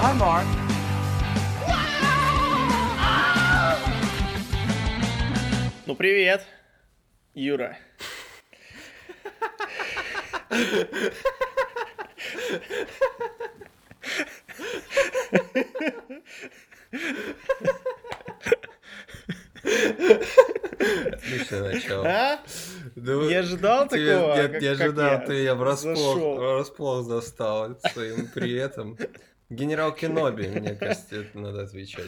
Hi, Mark. Ну, привет, Юра. Отличное начало. А? Ну, Не ожидал тебе- такого? Нет, не ожидал, я ты я врасплох, врасплох застал своим приветом. Генерал Кеноби, мне кажется, это надо отвечать.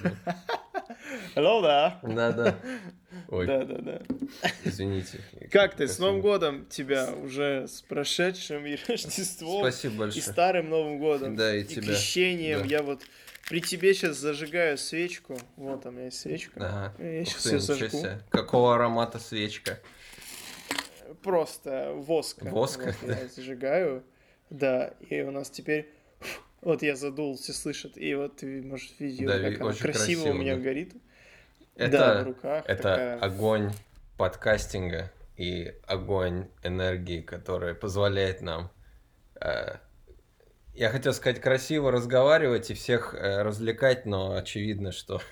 Алло, да. Да-да. Ой, Да, да, да. извините. Как ты? С. Новым годом тебя уже с прошедшим и Рождеством, Спасибо и большое. старым Новым годом, Да, и и тебя. крещением. Да. Я вот при тебе сейчас зажигаю свечку. Вот у меня есть свечка. Ага. Я Ух сейчас ты, ее зажгу. себе. Какого аромата свечка? Просто воска. Воска, Вот я зажигаю. Да, и у нас теперь... Вот я задул, все слышат. И вот ты можешь видеть, Да, как очень красиво, красиво, у меня да. горит. Это, да, в руках. это такая. огонь подкастинга и огонь энергии, которая позволяет нам, э, я хотел сказать, красиво разговаривать и всех э, развлекать, но очевидно, что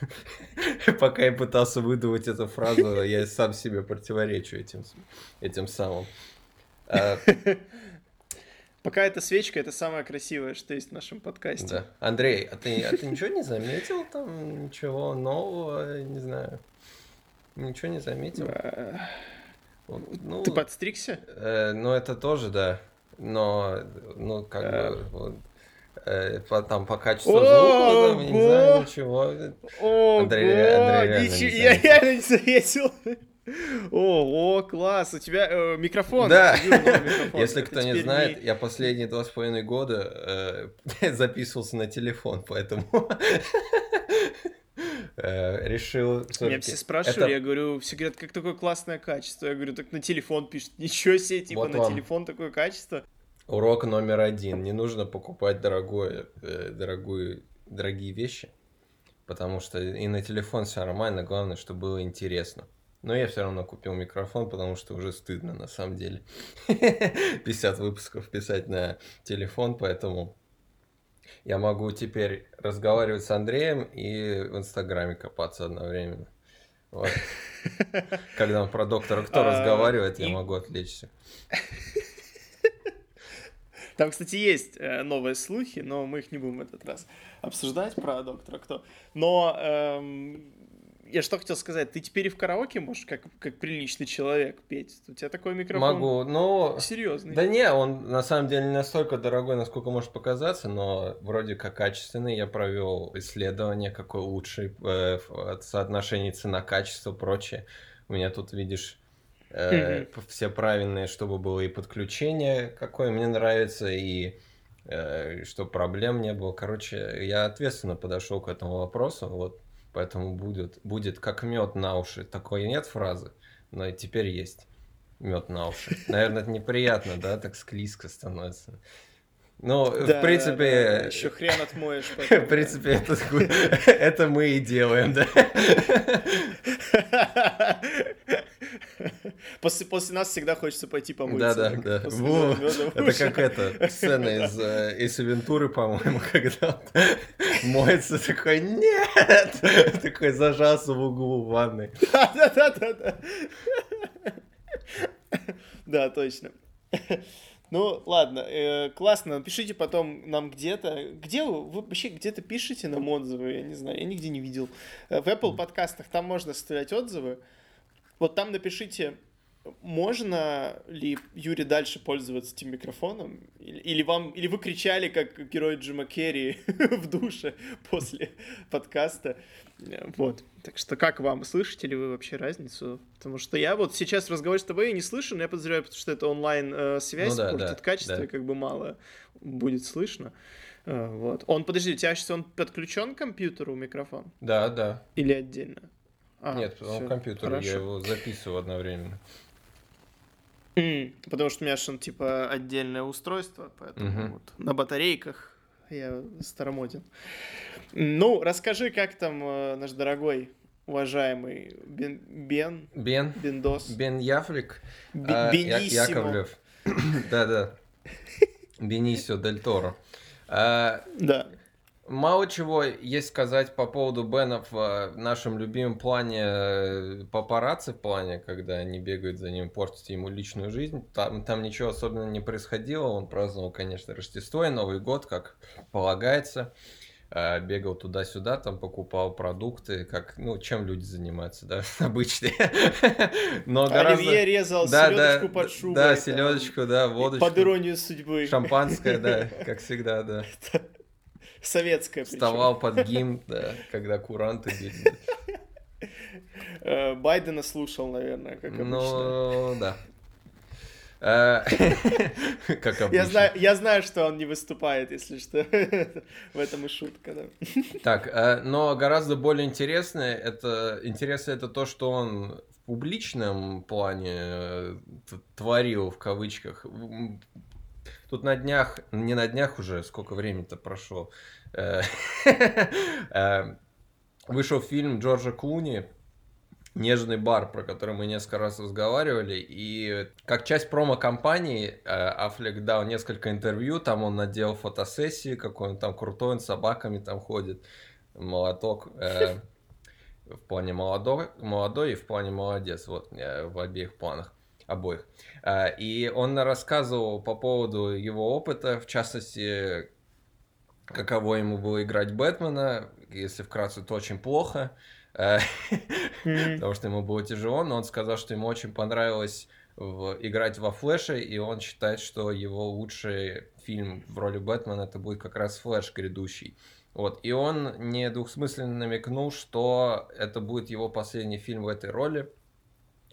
пока я пытался выдумать эту фразу, я сам себе противоречу этим, этим самым. Пока эта свечка, это самое красивое, что есть в нашем подкасте. да. Андрей, а ты, а ты ничего не заметил там? Ничего нового, не знаю. Ничего не заметил? Вот, ну, Ты подстригся? Э, ну, это тоже, да. Но, ну, как Э. бы, вот, э, по- там по качеству Ого! звука, там, я не знаю, ничего. Ого, Андрей ре- Андрей реально не ничего, я реально не заметил. Ого, класс, у тебя э, микрофон. Да. Микрофон. Если Это кто не знает, я последние два с половиной года э, записывался на телефон, поэтому э, решил Меня все спрашивали, Это- я говорю, все говорят, как такое классное качество. Я говорю, так на телефон пишут. Ничего себе, типа Вот на вам. телефон такое качество. Урок номер один. Не нужно покупать дорогое, э, дорогую, дорогие вещи, потому что и на телефон все нормально, главное, чтобы было интересно. Но я все равно купил микрофон, потому что уже стыдно на самом деле. 50 выпусков писать на телефон, поэтому я могу теперь разговаривать с Андреем и в Инстаграме копаться одновременно. Вот. Когда он про доктора кто А, разговаривает, я могу отвлечься. Там, кстати, есть э, новые слухи, но мы их не будем в этот раз обсуждать про доктора кто. Но эм, я что хотел сказать, ты теперь и в караоке можешь, как, как приличный человек, петь. У тебя такой микрофон Могу, но... серьезный. Да не, он на самом деле не настолько дорогой, насколько может показаться, но вроде как качественный. Я провел исследование, какой лучший э, соотношения цена-качество, прочее. У меня тут, видишь, э, все правильные, чтобы было и подключение, какое мне нравится, и э, чтобы проблем не было. Короче, я ответственно подошел к этому вопросу, вот, поэтому будет, будет как мед на уши. Такой нет фразы, но и теперь есть мед на уши. Наверное, это неприятно, да, так склизко становится. Ну, в принципе, еще хрен отмоешь. в потом, да. принципе, это, это мы и делаем, да. После, после нас всегда хочется пойти Да, помыться. да, да. после Во, Это как это, сцена из э, Эйс Вентуры, по-моему, когда моется такой, нет! Такой зажался в углу ванной. Да, да, да, да, да. Да, точно. Ну, ладно, э, классно. Пишите потом нам где-то. Где вы, вы вообще где-то пишите нам отзывы? Я не знаю, я нигде не видел. Э, В Apple подкастах там можно оставлять отзывы. Вот там напишите, можно ли Юре дальше пользоваться этим микрофоном? Или, или вам, или вы кричали, как герой Джима Керри в душе после подкаста? Э, Вот. Так что как вам? Слышите ли вы вообще разницу? Потому что я вот сейчас в разговоре с тобой не слышу, но я подозреваю, потому что это онлайн-связь, Ну да, портит да, качество, да. и как бы мало будет слышно. Э, Вот. Он, подожди, у тебя сейчас он подключен к компьютеру микрофон? Да, да. Или отдельно? А, Нет, он в компьютере, я его записываю одновременно. Потому что у меня же он типа отдельное устройство, поэтому Мгм. вот на батарейках я старомоден. Ну, расскажи, как там э, наш дорогой, уважаемый Бен, Бен, Бен, Бендос, Бен Яфлик, Бе- а, Я-. Яковлев. Да-да. Бенисио Дель Торо. А, Да. Мало чего есть сказать по поводу Бена в э, нашем любимом плане э, папарацци, в плане, когда они бегают за ним, портят ему личную жизнь. Там, там ничего особенного не происходило. Он праздновал, конечно, Рождество и Новый год, как полагается. Э, бегал туда-сюда, там покупал продукты, как, ну, чем люди занимаются, да, обычные. Но гораздо... Оливье резал да, селедочку да, под шубой. Да, селедочку, да, водочку. Под иронию судьбы. Шампанское, да, как всегда, да. Советская Вставал под гимн, да, когда куранты били. Э, Байдена слушал, наверное, как обычно. Ну, да. Э, как обычно. Я знаю, я знаю, что он не выступает, если что. В этом и шутка, да. Так, э, но гораздо более интересное это, интересно это то, что он в публичном плане творил, в кавычках, Тут на днях, не на днях уже, сколько времени-то прошло, э, э, вышел фильм Джорджа Клуни «Нежный бар», про который мы несколько раз разговаривали, и как часть промо-компании э, Аффлек дал несколько интервью, там он надел фотосессии, какой он там крутой, он с собаками там ходит, молоток, в плане молодой, молодой и в плане молодец, вот, в обеих планах обоих. А, и он рассказывал по поводу его опыта, в частности, каково ему было играть Бэтмена, если вкратце, то очень плохо, а, потому что ему было тяжело, но он сказал, что ему очень понравилось играть во Флэше, и он считает, что его лучший фильм в роли Бэтмена это будет как раз Флэш грядущий. Вот, и он не двухсмысленно намекнул, что это будет его последний фильм в этой роли,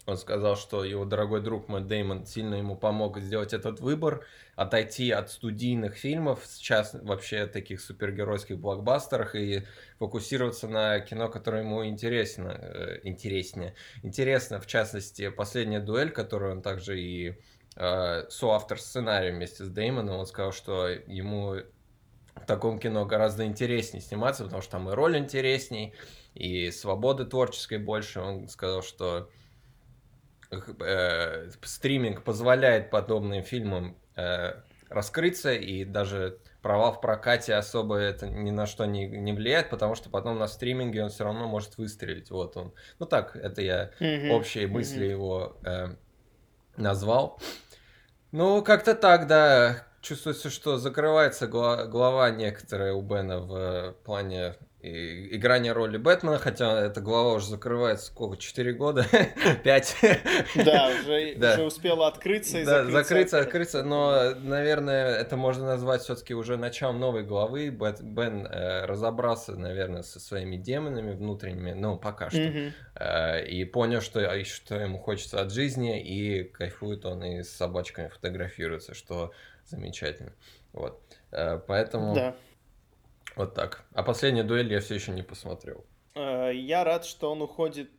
он сказал, что его дорогой друг Мэтт Деймон сильно ему помог сделать этот выбор, отойти от студийных фильмов, сейчас вообще таких супергеройских блокбастерах и фокусироваться на кино, которое ему интересно, э, интереснее. Интересно, в частности, последняя дуэль, которую он также и э, соавтор сценария вместе с Деймоном, он сказал, что ему в таком кино гораздо интереснее сниматься, потому что там и роль интересней, и свободы творческой больше. Он сказал, что э, стриминг позволяет подобным фильмам э, раскрыться, и даже провал в прокате особо это ни на что не, не влияет, потому что потом на стриминге он все равно может выстрелить. Вот он. Ну так, это я mm-hmm. общие мысли mm-hmm. его э, назвал. Ну, как-то так, да. Чувствуется, что закрывается голова некоторая у Бена в плане играние роли Бэтмена, хотя эта глава уже закрывается сколько, 4 года? 5? Да, уже, да. уже успела открыться и да, закрыться. закрыться, открыться, но, наверное, это можно назвать все-таки уже началом новой главы. Бет, Бен э, разобрался, наверное, со своими демонами внутренними, ну, пока что, mm э, и понял, что, а, что ему хочется от жизни, и кайфует он и с собачками фотографируется, что замечательно. Вот. Э, поэтому... Да. Вот так. А последнюю дуэль я все еще не посмотрел. Э, я рад, что он уходит,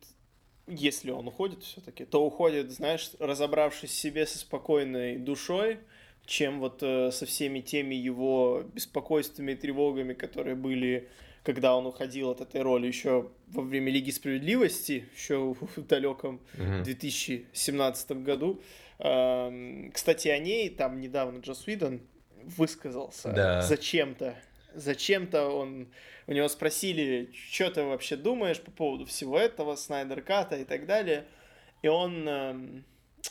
если он уходит все-таки, то уходит, знаешь, разобравшись себе со спокойной душой, чем вот э, со всеми теми его беспокойствами и тревогами, которые были, когда он уходил от этой роли еще во время Лиги Справедливости, еще в далеком mm 2017 году. Эм, кстати, о ней там недавно Джос Уидон высказался да. зачем-то зачем-то он... У него спросили, что ты вообще думаешь по поводу всего этого, Снайдер Ката и так далее. И он... Эм,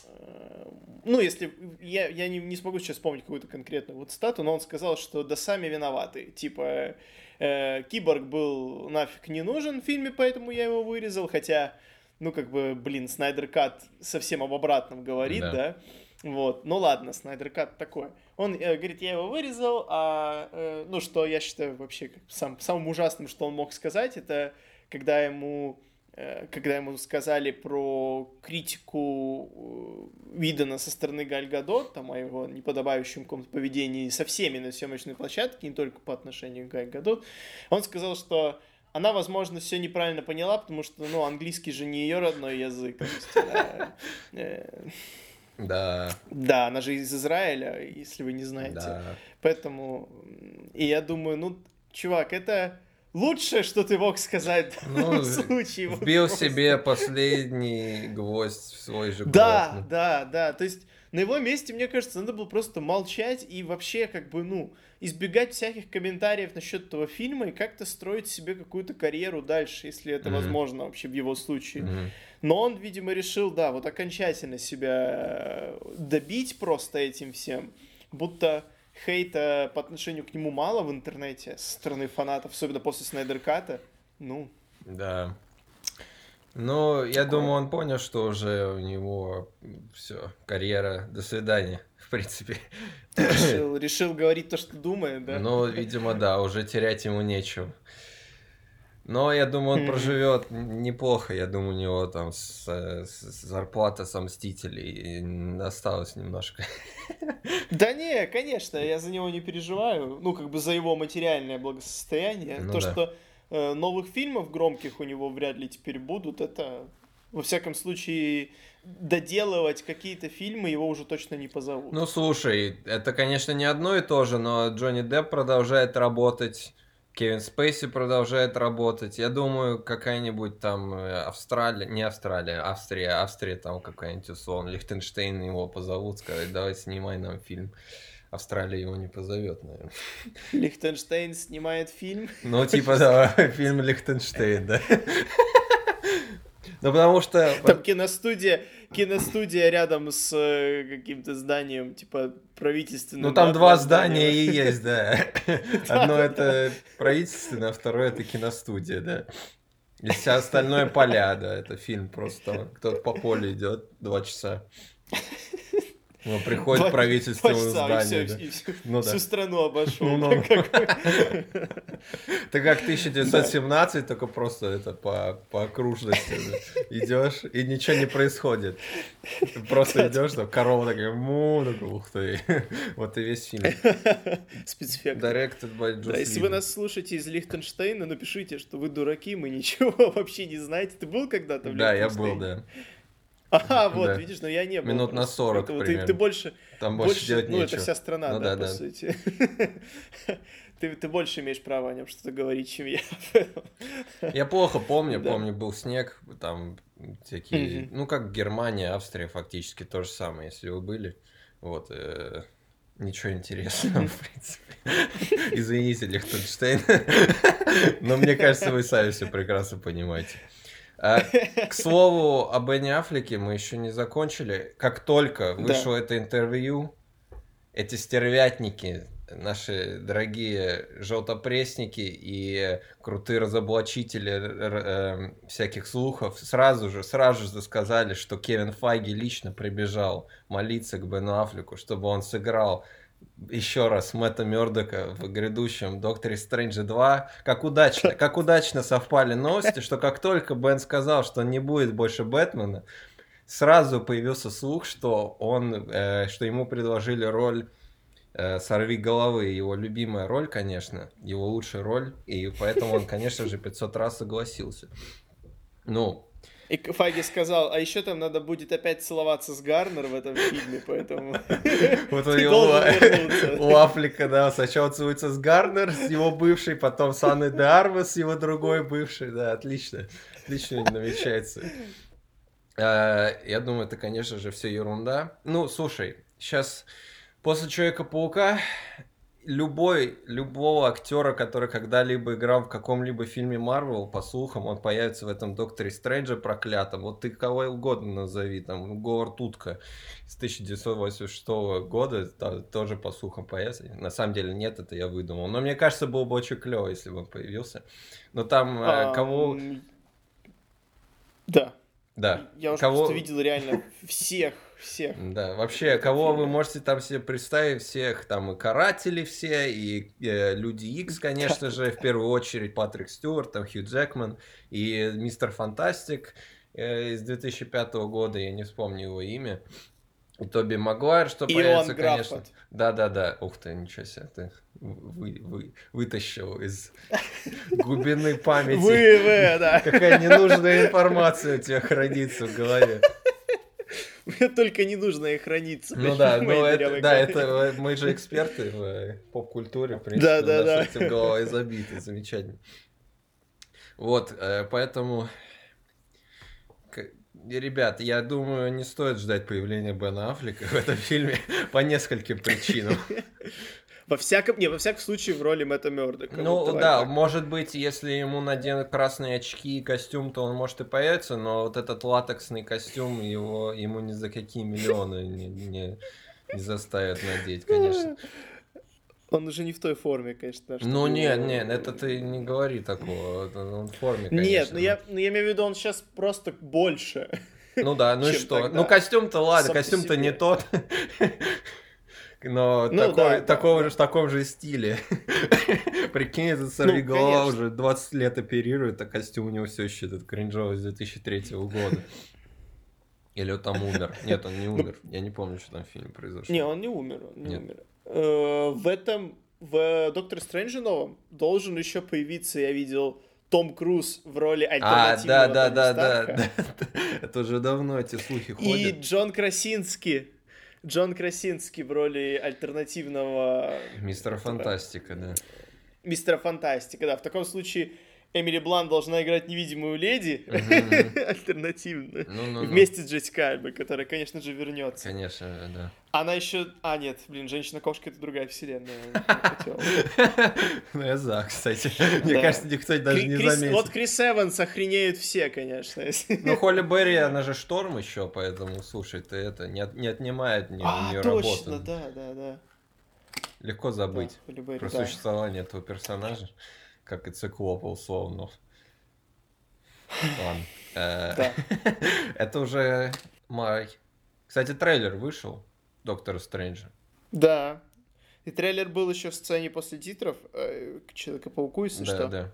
э, ну, если... Я, я не, не смогу сейчас вспомнить какую-то конкретную вот стату, но он сказал, что да сами виноваты. Типа, э, Киборг был нафиг не нужен в фильме, поэтому я его вырезал, хотя ну, как бы, блин, Снайдер Кат совсем об обратном говорит, да. да? Вот, ну ладно, Снайдер Кат такое. Он э, говорит, я его вырезал, а, э, ну, что я считаю вообще сам, самым ужасным, что он мог сказать, это когда ему, э, когда ему сказали про критику э, Видана со стороны Галь Гадот, там, о его неподобающем каком-то поведении со всеми на съемочной площадке, не только по отношению к Галь Гадот, он сказал, что она, возможно, все неправильно поняла, потому что, ну, английский же не ее родной язык. Да. Да, она же из Израиля, если вы не знаете. Да. Поэтому, и я думаю, ну, чувак, это лучшее, что ты мог сказать в ну, случае. Вбил вот себе последний гвоздь в свой же Да, да, да, то есть, На его месте, мне кажется, надо было просто молчать и вообще, как бы, ну, избегать всяких комментариев насчет этого фильма и как-то строить себе какую-то карьеру дальше, если это mm-hmm. возможно вообще в его случае. Mm-hmm. Но он, видимо, решил, да, вот окончательно себя э, добить просто этим всем, будто хейта по отношению к нему мало в интернете со стороны фанатов, особенно после Снайдерката. Ну. Да. Ну, я Такое. думаю, он понял, что уже у него все, карьера, до свидания, в принципе. Решил, решил говорить то, что думает, да? Ну, видимо, да, уже терять ему нечего. Но я думаю, он проживет неплохо. Я думаю, у него там с, с, зарплата со Мстителей осталось немножко. Да не, конечно, я за него не переживаю. Ну, как бы за его материальное благосостояние. Ну, То, да. что э, новых фильмов громких у него вряд ли теперь будут, это, во всяком случае, доделывать какие-то фильмы его уже точно не позовут. Ну, слушай, это, конечно, не одно и то же, но Джонни Депп продолжает работать Кевин Спейси продолжает работать. Я думаю, какая-нибудь там э, Австралия, не Австралия, Австрия, Австрия там какая-нибудь условно, Лихтенштейн его позовут, сказать, давай снимай нам фильм. Австралия его не позовет, наверное. Лихтенштейн снимает фильм? Ну, типа, да, фильм Лихтенштейн, да. Ну, потому что... Там киностудия, киностудия рядом с э, каким-то зданием, типа, правительственным. Ну, там два здания и есть, да. Одно это правительственное, а второе это киностудия, да. И все остальное поля, да. Это фильм просто. Кто-то по полю идет два часа. Ну, приходит Два, правительственное здание. И все, да. и все, ну, всю да. страну обошел. Ну, ну. Ты как 1917, только просто это по, по окружности идешь, и ничего не происходит. Просто идешь, там корова такая, му, такой, ух ты. Вот и весь фильм. Спецэффект. Directed by Да, если вы нас слушаете из Лихтенштейна, напишите, что вы дураки, мы ничего вообще не знаете. Ты был когда-то в Да, я был, да. Ага, вот, да. видишь, но я не был. Минут на 40 ты, ты больше... Там больше, больше делать Ну, нечего. это вся страна, ну, да, да, по да. сути. ты, ты больше имеешь право о нем что-то говорить, чем я. я плохо помню, да. помню, был снег, там всякие... Mm-hmm. Ну, как Германия, Австрия фактически то же самое, если вы были. Вот, э, Ничего интересного, в принципе. Извините, Лихтенштейн. Но мне кажется, вы сами все прекрасно понимаете. А, к слову, о Бенни Аффлеке мы еще не закончили. Как только вышло да. это интервью, эти стервятники, наши дорогие желтопресники и крутые разоблачители э, всяких слухов сразу же, сразу же сказали, что Кевин Файги лично прибежал молиться к Бену Аффлеку, чтобы он сыграл еще раз Мэтта Мёрдока в грядущем Докторе Стрэнджа 2. Как удачно, как удачно совпали новости, что как только Бен сказал, что не будет больше Бэтмена, сразу появился слух, что он, э, что ему предложили роль э, Сорви головы, его любимая роль, конечно, его лучшая роль, и поэтому он, конечно же, 500 раз согласился. Ну, и Фаги сказал, а еще там надо будет опять целоваться с Гарнер в этом фильме, поэтому Вот у него, у Афлика, да, сначала целуется с Гарнер, с его бывшей, потом с Анной де с его другой бывшей, да, отлично, отлично намечается. А, я думаю, это, конечно же, все ерунда. Ну, слушай, сейчас после Человека-паука любой, любого актера, который когда-либо играл в каком-либо фильме Марвел, по слухам, он появится в этом Докторе Стрэнджа проклятом. Вот ты кого угодно назови, там, Говард Утка с 1986 года да, тоже по слухам появится. На самом деле нет, это я выдумал. Но мне кажется, было бы очень клево, если бы он появился. Но там а, кого... Да. Да. Я уже кого... просто видел реально всех всех. Да, вообще, кого вы можете там себе представить, всех там и каратели все, и э, Люди Икс, конечно же, в первую очередь Патрик Стюарт, там Хью Джекман, и Мистер Фантастик э, из 2005 года, я не вспомню его имя. И Тоби Магуайр, что и появится, конечно. Да-да-да. Ух ты, ничего себе, ты вы, вы, вытащил из глубины памяти. Вы, вы, да. Какая ненужная информация у тебя хранится в голове. Мне только не нужно их храниться. Ну да, ну это, да, это э, мы же эксперты в э, поп-культуре, в принципе, да, да, да. этим голова забиты, замечательно. Вот, э, поэтому Ребят, я думаю, не стоит ждать появления Бена Аффлека в этом фильме по нескольким причинам. Во всяком, не, во всяком случае в роли Мэтта Мёрдока. Ну Вот да, так. может быть, если ему наденут красные очки и костюм, то он может и появится, но вот этот латексный костюм его ему ни за какие миллионы не, не, не заставят надеть, конечно. Он уже не в той форме, конечно. Ну нет, нет, это ты не говори такого, он в форме, конечно. Нет, ну я, ну я имею в виду, он сейчас просто больше. Ну да, ну и что? тогда. Ну костюм-то ладно, Сам костюм-то не тот. Но Ну такой, да, да, такого да. же, в таком же стиле. Прикинь, этот сорвиголова конечно. уже 20 лет оперирует, а костюм у него все еще этот кринжовый с 2003 года. Или он там умер. Нет, он не умер. Я не помню, что там в фильме произошло. Ну, Не, он не умер, он не Нет. умер. Э, В этом, в Докторе Стрэнджа новом должен еще появиться, я видел, Том Круз в роли А, альтернативного да, да, да, да, Старка. да. Это уже давно эти слухи И ходят. Джон Красинский. Джон Красинский в роли альтернативного Мистер Фантастика, да. мистера Фантастика. Да, в таком случае Эмили Блан должна играть невидимую леди Мгм. альтернативно. Ну-ну-ну. Вместе с Джессикой Альбой, которая, конечно же, вернется. Конечно, да. Она еще... А, нет, блин, Женщина-кошка это другая вселенная. Ну, я за, кстати. Мне кажется, никто даже не заметит. Вот Крис Эванс охренеют все, конечно. Ну, Холли Берри, она же шторм еще, поэтому, слушай, ты это не, от- не отнимает не, у А, нее точно, работу. да, да, да. Легко забыть про существование этого персонажа, как и циклопа, условно. Ладно. Э, Да. Это уже май. Кстати, трейлер вышел Доктора Стрэнджа. Да. И трейлер был еще в сцене после титров э, к Человека-пауку, если Да, что. да.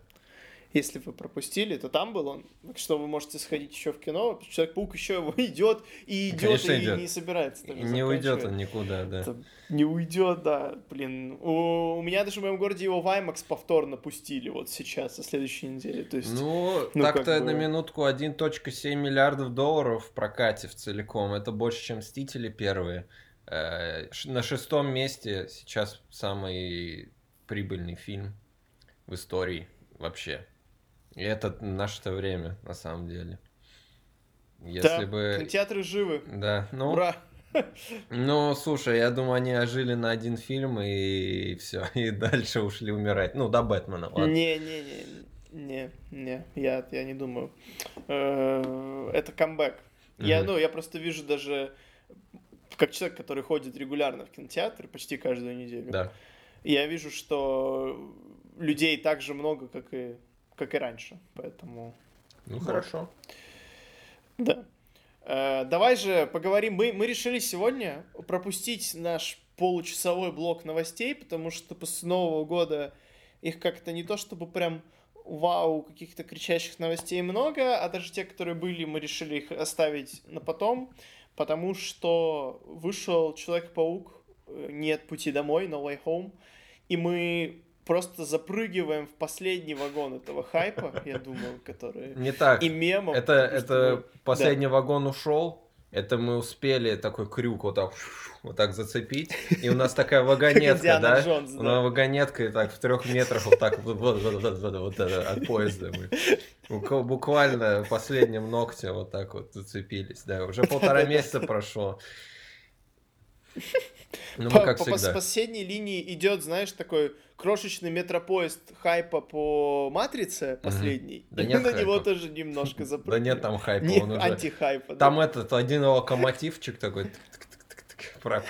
Если вы пропустили, то там был он. Так что вы можете сходить еще в кино. Человек-паук еще его идет и идет, Конечно, и идет. не собирается. И даже не уйдет он никуда, да. Это не уйдет, да. Блин, у, у меня даже в моем городе его в IMAX повторно пустили вот сейчас, на следующей неделе. То есть, Ну, ну, так-то бы- на минутку 1.7 миллиардов долларов в прокате в целиком. Это больше, чем Мстители первые. Э, На шестом месте сейчас самый прибыльный фильм в истории вообще. И это наше-то время, на самом деле. Если да, бы... кинотеатры живы. Да, ну, Ура! ну, слушай, я думаю, они ожили на один фильм и все, и дальше ушли умирать. Ну, до Бэтмена, ладно. Не-не-не, не, не, я, я не думаю. Э, Это камбэк. Я, ну, я просто вижу даже, как человек, который ходит регулярно в кинотеатр, почти каждую неделю, Да. я вижу, что людей так же много, как и, как и раньше. Поэтому, Ну, Вот. хорошо. да. Э, Давай же поговорим. Мы, мы решили сегодня пропустить наш получасовой блок новостей, потому что после Нового года их как-то не то чтобы прям вау, каких-то кричащих новостей много, а даже те, которые были, мы решили их оставить на потом, потому что вышел Человек-паук, э, нет пути домой, No Way Home, и мы просто запрыгиваем в последний вагон этого хайпа, я думаю, который... Не так. И мемов. Это, это последний вагон ушел. Это мы успели такой крюк вот так, вот так зацепить. И у нас такая вагонетка, да? Джонс, У да. нас вагонетка и так в трех метрах вот так вот, вот, вот, вот, вот, вот это, от поезда мы. Бук- Буквально в последнем ногте вот так вот зацепились. Да, уже полтора месяца прошло. Ну, по, мы как по всегда. последней линии идет, знаешь, такой крошечный метропоезд хайпа по матрице последний. Да и нет на него хайпа. тоже немножко Да запрыгнули. нет там хайпа, Не он уже... антихайпа. Там да. этот один локомотивчик такой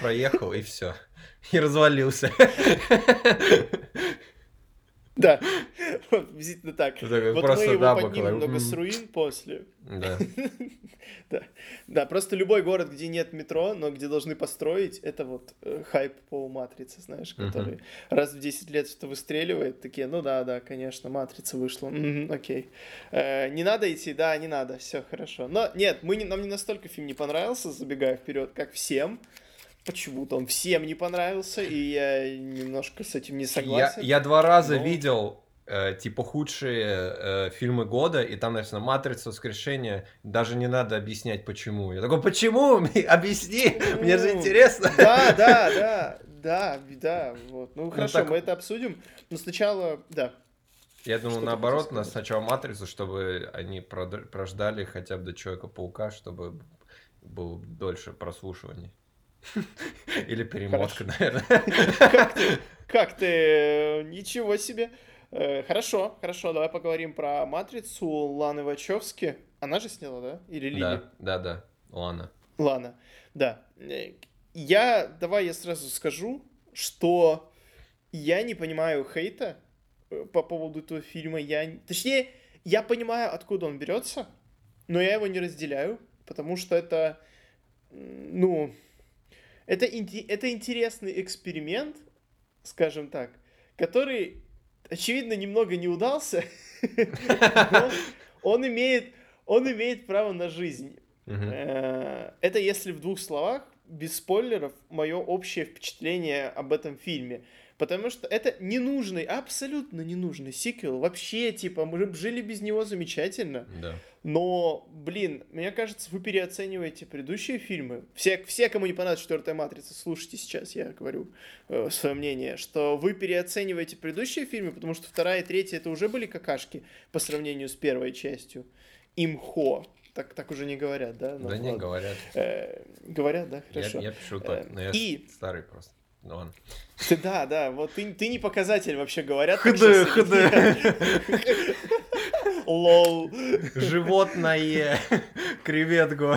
проехал и все. И развалился. Да, вот, приблизительно так. Вот мы его да, поднимем много с руин после. Да. Да. да, просто любой город, где нет метро, но где должны построить, это вот э, хайп по матрице, знаешь, который раз в 10 лет что выстреливает, такие, ну да, да, конечно, матрица вышла, окей. Э, не надо идти, да, не надо, все хорошо. Но нет, мы не, нам не настолько фильм не понравился, забегая вперед, как всем. Почему-то он всем не понравился, и я немножко с этим не Я, согласен. я два раза но- видел э, типа худшие э, фильмы года, и там написано «Матрица. Воскрешение». Даже не надо объяснять, почему. Я такой, почему? Объясни, мне же Ну, интересно. Да, да, да, да, да, вот. Ну хорошо, так- мы это обсудим. Но сначала, да. Я думаю, наоборот, нас сначала матрицу, чтобы они прождали хотя бы до Человека-паука, чтобы был дольше прослушивания. Или перемотка, наверное. Как ты? Ничего себе. Э, хорошо, хорошо, давай поговорим про Матрицу Ланы Вачовски. Она же сняла, да? Или Лили? Да, да, да, Лана. Лана, да. Э, я, давай я сразу скажу, что я не понимаю хейта э, по поводу этого фильма. Я, точнее, я понимаю, откуда он берется, но я его не разделяю, потому что это, ну, это, это интересный эксперимент, скажем так, который, очевидно, немного не удался. Он имеет, он имеет право на жизнь. Э, это если в двух словах, без спойлеров, мое общее впечатление об этом фильме. Потому что это ненужный, абсолютно ненужный сиквел. Вообще, типа, мы жили без него замечательно. Да. Но, блин, мне кажется, вы переоцениваете предыдущие фильмы. Все, все кому не понравилась четвертая матрица, слушайте сейчас, я говорю э, свое мнение, что вы переоцениваете предыдущие фильмы, потому что вторая и третья это уже были какашки по сравнению с первой частью. Имхо. Так, так уже не говорят, да? Ну, да не говорят. Э, говорят, да, хорошо. Я, я пишу так, но я и... старый просто. Ну ладно. Ты, да, да, вот ты, ты не показатель вообще говорят. Хд, хд. Лол. Животное. Креветку.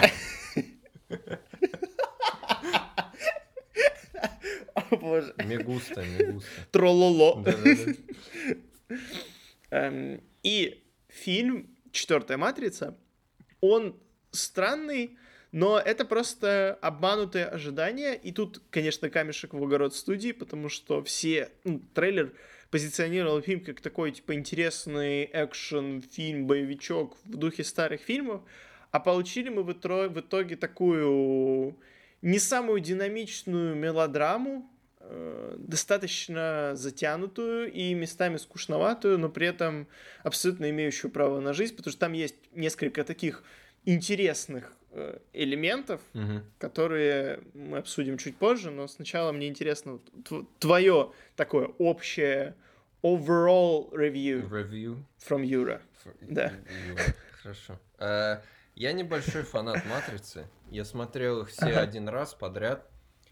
О, боже. Мегуста, мегуста. Трололо. Да, да, да. Эм, и фильм «Четвертая матрица», он странный, но это просто обманутые ожидания. И тут, конечно, камешек в огород студии, потому что все... Ну, трейлер позиционировал фильм как такой, типа, интересный экшен-фильм, боевичок в духе старых фильмов, а получили мы в итоге такую не самую динамичную мелодраму, э, достаточно затянутую и местами скучноватую, но при этом абсолютно имеющую право на жизнь, потому что там есть несколько таких интересных элементов, угу. которые мы обсудим чуть позже, но сначала мне интересно твое такое общее overall review, review. from Юра. Да. Хорошо. Uh, я небольшой фанат Матрицы. Я смотрел их все ага. один раз подряд.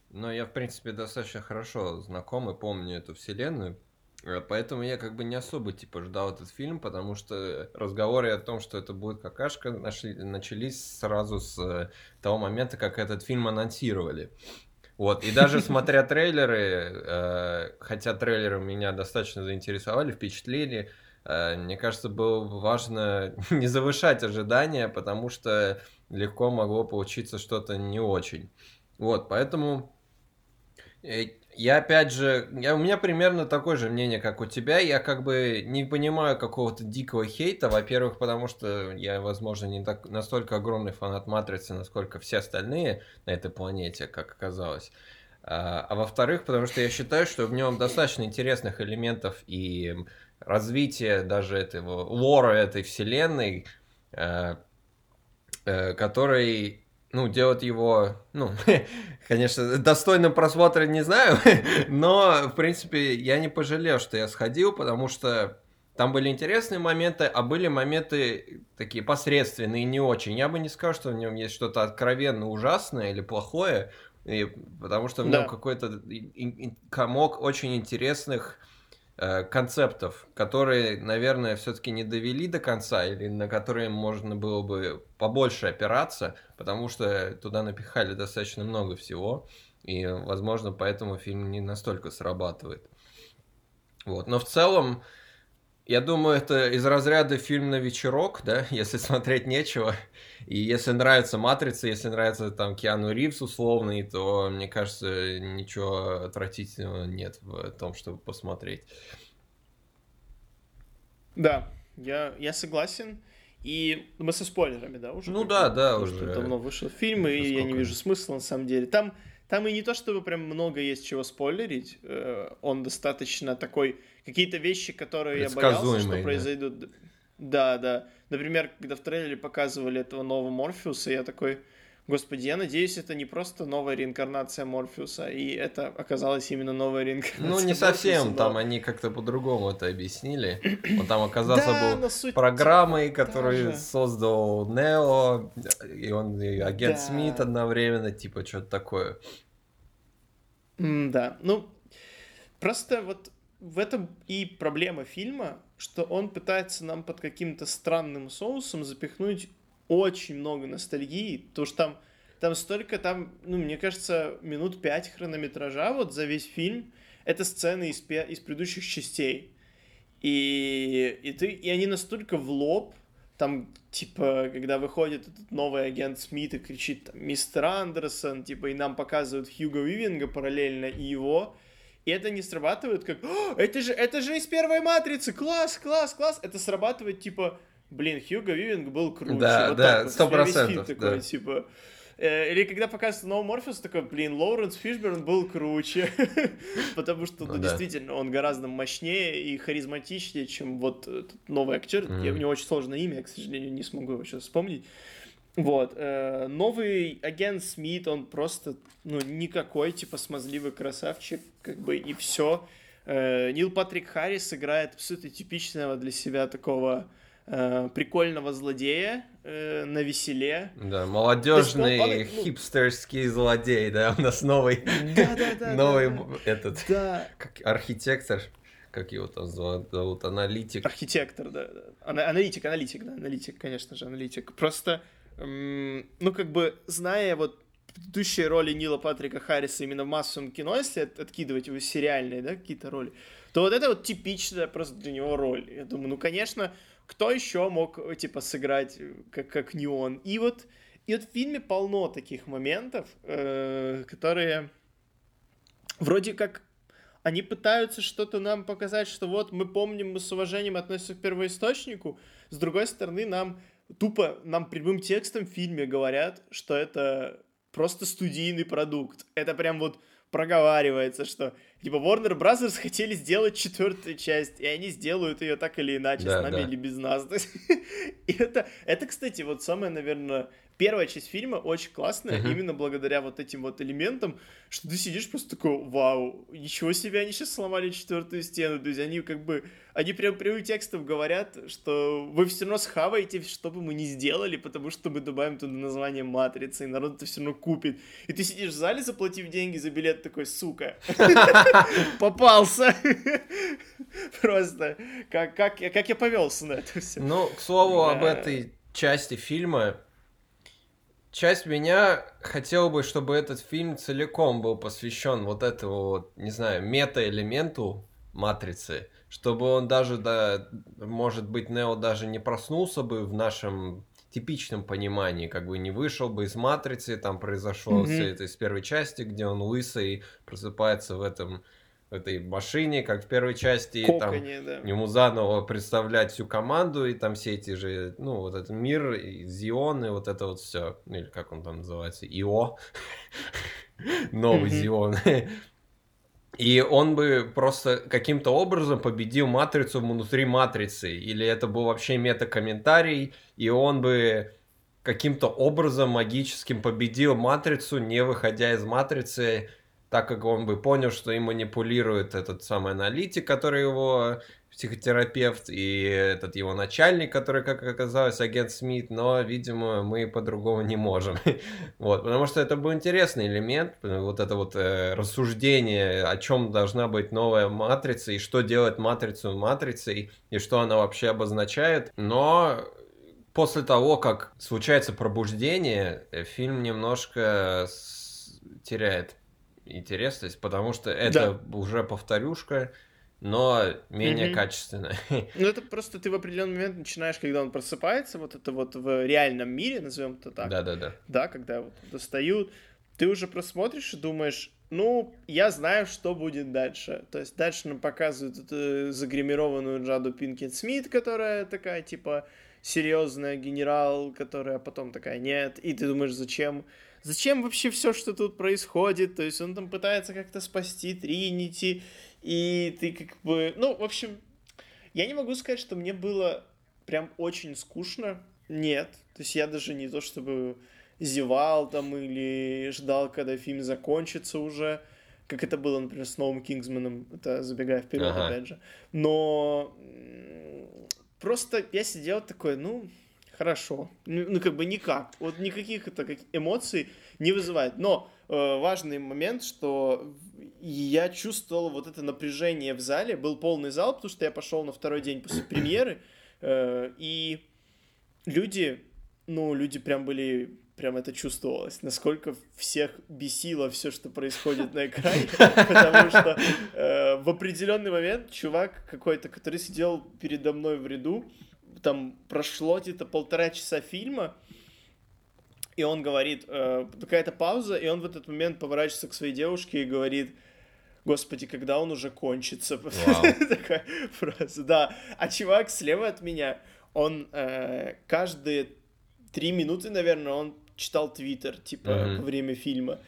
Но я, в принципе, достаточно хорошо знаком и помню эту вселенную. Э, поэтому я как бы не особо типа ждал этот фильм, потому что разговоры о том, что это будет какашка, нашли, начались сразу с э, того момента, как этот фильм анонсировали. Вот, и даже смотря трейлеры, э, хотя трейлеры меня достаточно заинтересовали, впечатлили, э, мне кажется, было важно не завышать ожидания, потому что легко могло получиться что-то не очень. Вот, поэтому э, я опять же, я, у меня примерно такое же мнение, как у тебя. Я как бы не понимаю какого-то дикого хейта. Во-первых, потому что я, возможно, не так, настолько огромный фанат Матрицы, насколько все остальные на этой планете, как оказалось. А, а во-вторых, потому что я считаю, что в нем достаточно интересных элементов и развития даже этого лора этой вселенной, э, э, который ну, делать его, ну, конечно, достойным просмотра не знаю, но, в принципе, я не пожалел, что я сходил, потому что там были интересные моменты, а были моменты такие посредственные, не очень. Я бы не сказал, что в нем есть что-то откровенно ужасное или плохое, и, потому что в нем да. какой-то комок очень интересных концептов, которые, наверное, все-таки не довели до конца, или на которые можно было бы побольше опираться, потому что туда напихали достаточно много всего, и, возможно, поэтому фильм не настолько срабатывает. Вот. Но в целом, я думаю, это из разряда фильм на вечерок, да, если смотреть нечего. И если нравится «Матрица», если нравится там Киану Ривз условный, то, мне кажется, ничего отвратительного нет в том, чтобы посмотреть. Да, я, я согласен. И мы со спойлерами, да, уже? Ну да, да, уже. Давно вышел фильм, и я не вижу смысла на самом деле. Там, там и не то, чтобы прям много есть чего спойлерить. Э, он достаточно такой... Какие-то вещи, которые я боялся, что произойдут... Да, да. Например, когда в трейлере показывали этого нового Морфеуса, я такой, Господи, я надеюсь, это не просто новая реинкарнация Морфеуса, и это оказалось именно новая реинкарнация Ну, не совсем, Морфеуса, там они как-то по-другому это объяснили. Он там оказался Да, был суть программой, которую же. создал Нео, и он и агент Да. Смит одновременно, типа, что-то такое. Да, ну, просто вот в этом и проблема фильма, что он пытается нам под каким-то странным соусом запихнуть очень много ностальгии, потому что там, там столько, там, ну, мне кажется, минут пять хронометража вот за весь фильм, это сцены из, из предыдущих частей. И, и, ты, и они настолько в лоб, там, типа, когда выходит этот новый агент Смит и кричит мистер Андерсон, типа, и нам показывают Хьюго Вивинга параллельно и его, и это не срабатывает как «О, это же, это же из первой матрицы, класс, класс, класс, это срабатывает, типа, блин, Хьюго Вивинг был круче. Да, вот да, сто процентов, такой, да. типа, Э, Или когда показывается новый Морфеус, такой, блин, Лоуренс Фишберн был круче. Потому что, ну, Ну да. действительно, он гораздо мощнее и харизматичнее, чем вот этот новый актер. Мгм. Я- У него очень сложное имя, я, к сожалению, не смогу его сейчас вспомнить. Вот. э, Новый агент Смит, он просто, ну, никакой, типа, смазливый красавчик, как бы, и все. Нил Патрик Харрис играет абсолютно типичного для себя такого э, прикольного злодея э, на веселе. Да, молодежный он- он- ну- хипстерский злодей, да, у нас новый, новый да, этот, Да, как архитектор, как его там зовут, аналитик. архитектор, да. Ана- Аналитик, аналитик, да, аналитик, конечно же, аналитик. Просто, ну, как бы, зная вот предыдущие роли Нила Патрика Харриса именно в массовом кино, если от- откидывать его сериальные, да, какие-то роли, то вот это вот типичная просто для него роль. Я думаю, ну, конечно, кто еще мог, типа, сыграть, э, как, как не он? И вот, и вот в фильме полно таких моментов, э, которые вроде как они пытаются что-то нам показать, что вот мы помним, мы с уважением относимся к первоисточнику, с другой стороны нам тупо, нам прямым текстом в фильме говорят, что это просто студийный продукт. Это прям вот проговаривается, что типа Warner Brothers хотели сделать четвертую часть, и они сделают ее так или иначе, Да, с нами да. или без нас. И это, это, кстати, вот самое, наверное, первая часть фильма очень классная, Мгм. именно благодаря вот этим вот элементам, что ты сидишь просто такой, вау, ничего себе, они сейчас сломали четвертую стену, то есть они как бы, они прям прямым текстом говорят, что вы все равно схаваете, что бы мы ни сделали, потому что мы добавим туда название Матрицы, и народ это все равно купит. И ты сидишь в зале, заплатив деньги за билет, такой, сука, попался. Просто, как, я- повелся на это все. Ну, к слову, об этой части фильма. Часть меня хотела бы, чтобы этот фильм целиком был посвящен вот этому, вот, не знаю, мета-элементу матрицы, чтобы он даже, да, может быть, Нео даже не проснулся бы в нашем типичном понимании, как бы не вышел бы из матрицы, там произошло Мгм. все это из первой части, где он лысый, просыпается в этом этой машине, как в первой части, и там Коконе, да. ему заново представлять всю команду, и там все эти же, ну, вот этот мир, и Зион, и вот это вот все, или как он там называется, ИО, новый. Зион. И он бы просто каким-то образом победил матрицу внутри матрицы. Или это был вообще мета-комментарий, и он бы каким-то образом магическим победил матрицу, не выходя из матрицы, так как он бы понял, что им манипулирует этот самый аналитик, который его психотерапевт, и этот его начальник, который, как оказалось, агент Смит, но, видимо, мы по-другому не можем. Вот, потому что это был интересный элемент, вот это вот э, рассуждение, о чем должна быть новая матрица, и что делать матрицу матрицей, и что она вообще обозначает. Но после того, как случается пробуждение, э, фильм немножко теряет интересность, потому что это уже повторюшка, но менее Мгм. качественная. Ну, это просто ты в определенный момент начинаешь, когда он просыпается, вот это вот в реальном мире, назовем это так, Да-да-да. да, когда вот достают, ты уже просмотришь и думаешь, ну, я знаю, что будет дальше. То есть дальше нам показывают эту загримированную Джаду Пинкет Смит, которая такая, типа, серьезная генерал, которая потом такая, нет, и ты думаешь, зачем, зачем вообще все, что тут происходит, то есть он там пытается как-то спасти Тринити, и ты как бы, ну, в общем, я не могу сказать, что мне было прям очень скучно, нет, то есть я даже не то чтобы зевал там или ждал, когда фильм закончится уже, как это было, например, с новым Кингсманом, это забегая вперед, ага. опять же. Но просто я сидел такой, ну, хорошо. Ну, ну, как бы никак. Вот никаких это как эмоций не вызывает. Но э, важный момент, что я чувствовал вот это напряжение в зале. Был полный зал, потому что я пошел на второй день после премьеры. Э, и люди, ну, люди прям были прям это чувствовалось, насколько всех бесило все, что происходит на экране, потому что э, в определенный момент чувак какой-то, который сидел передо мной в ряду, там прошло где-то полтора часа фильма, и он говорит, э, какая-то пауза, и он в этот момент поворачивается к своей девушке и говорит, господи, когда он уже кончится? Такая фраза, да. А чувак слева от меня, он э, каждые три минуты, наверное, он читал твиттер, типа, mm-hmm. во время фильма.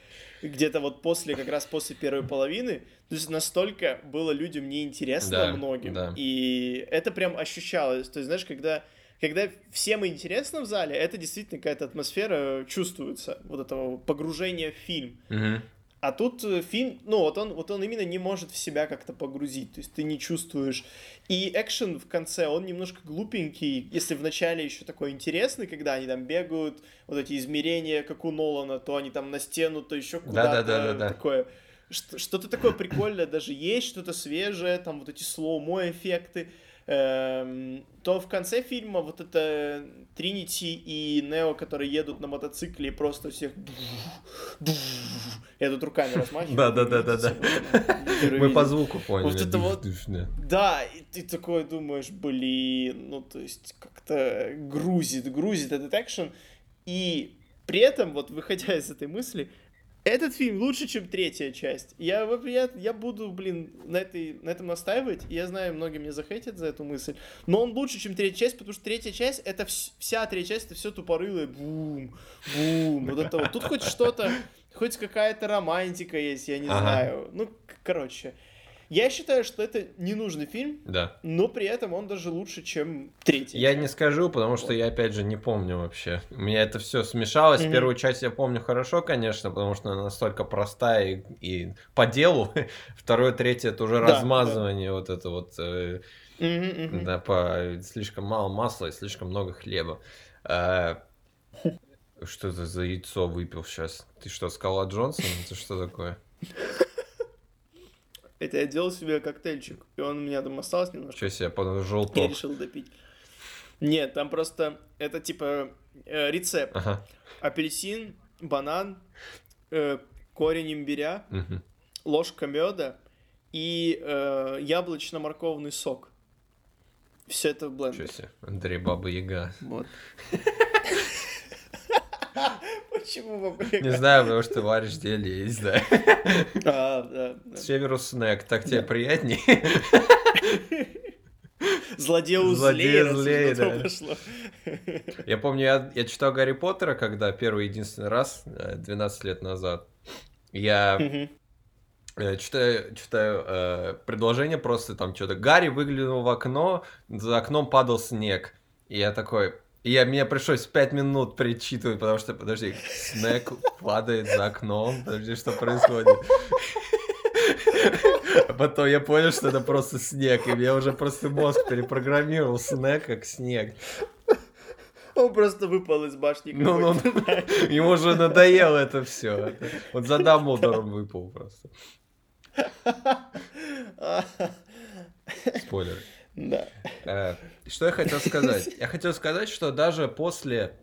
Где-то вот после, как раз после первой половины. То есть настолько было людям неинтересно да, многим. Да. И это прям ощущалось. То есть, знаешь, когда, когда всем интересно в зале, это действительно какая-то атмосфера чувствуется, вот этого погружения в фильм. Mm-hmm. А тут э, фильм, ну вот он, вот он именно не может в себя как-то погрузить, то есть ты не чувствуешь. И экшен в конце, он немножко глупенький, если в начале еще такой интересный, когда они там бегают, вот эти измерения, как у Нолана, то они там на стену, то еще куда-то да, да, да, да, такое. Что-то такое прикольное даже есть, что-то свежее, там вот эти слоумо эффекты. Эм, то в конце фильма вот это Тринити и Нео, которые едут на мотоцикле и просто всех я тут руками размахиваю. Да, да, да, да, да. Мы по звуку поняли. Вот это вот. Да, и ты такой думаешь, блин, ну то есть как-то грузит, грузит этот экшен. И при этом, вот выходя из этой мысли, этот фильм лучше, чем третья часть. Я, я, я буду, блин, на, этой, на этом настаивать. Я знаю, многие мне захотят за эту мысль. Но он лучше, чем третья часть, потому что третья часть, это вс- вся третья часть, это все тупорылое. Бум, бум, вот это вот. Тут хоть что-то, хоть какая-то романтика есть, я не ага. знаю. Ну, короче. Я считаю, что это ненужный фильм, да. но при этом он даже лучше, чем третий. Я не скажу, потому что я, опять же, не помню вообще. У меня это все смешалось. Mm-hmm. Первую часть я помню хорошо, конечно, потому что она настолько простая и, и по делу. Второе, третье это уже да, размазывание, да. вот это вот. Э, mm-hmm, mm-hmm. Да, по слишком мало масла и слишком много хлеба. Э, что это за яйцо выпил сейчас? Ты что, Скала Джонсон? Это что такое? Это я делал себе коктейльчик, и он у меня там остался немножко. Что себе, потом желток. Я решил допить. Нет, там просто, это типа э, рецепт. Ага. Апельсин, банан, э, корень имбиря, угу. ложка меда и э, яблочно-морковный сок. Все это в блендере. Что себе, Андрей Баба Яга. Вот. Почему баба Не знаю, потому что варишь зелье, не знаю. А, да. Северус снэк, так тебе приятней? Злодею злее, злее да. пошло. Я помню, я, я читал Гарри Поттера, когда первый единственный раз, 12 э, лет назад. Я э, читаю, читаю э, предложение просто там что-то. Гарри выглянул в окно, за окном падал снег. И я такой, и я, мне пришлось пять минут причитывать, потому что, подожди, снег падает за окном, подожди, что происходит? А потом я понял, что это просто снег, и я уже просто мозг перепрограммировал снег как снег. Он просто выпал из башни. Ну, ну, ему уже надоело это все. Вот за Дамблдором выпал просто. Спойлер. Да. Э, что я хотел сказать? Я хотел сказать, что даже после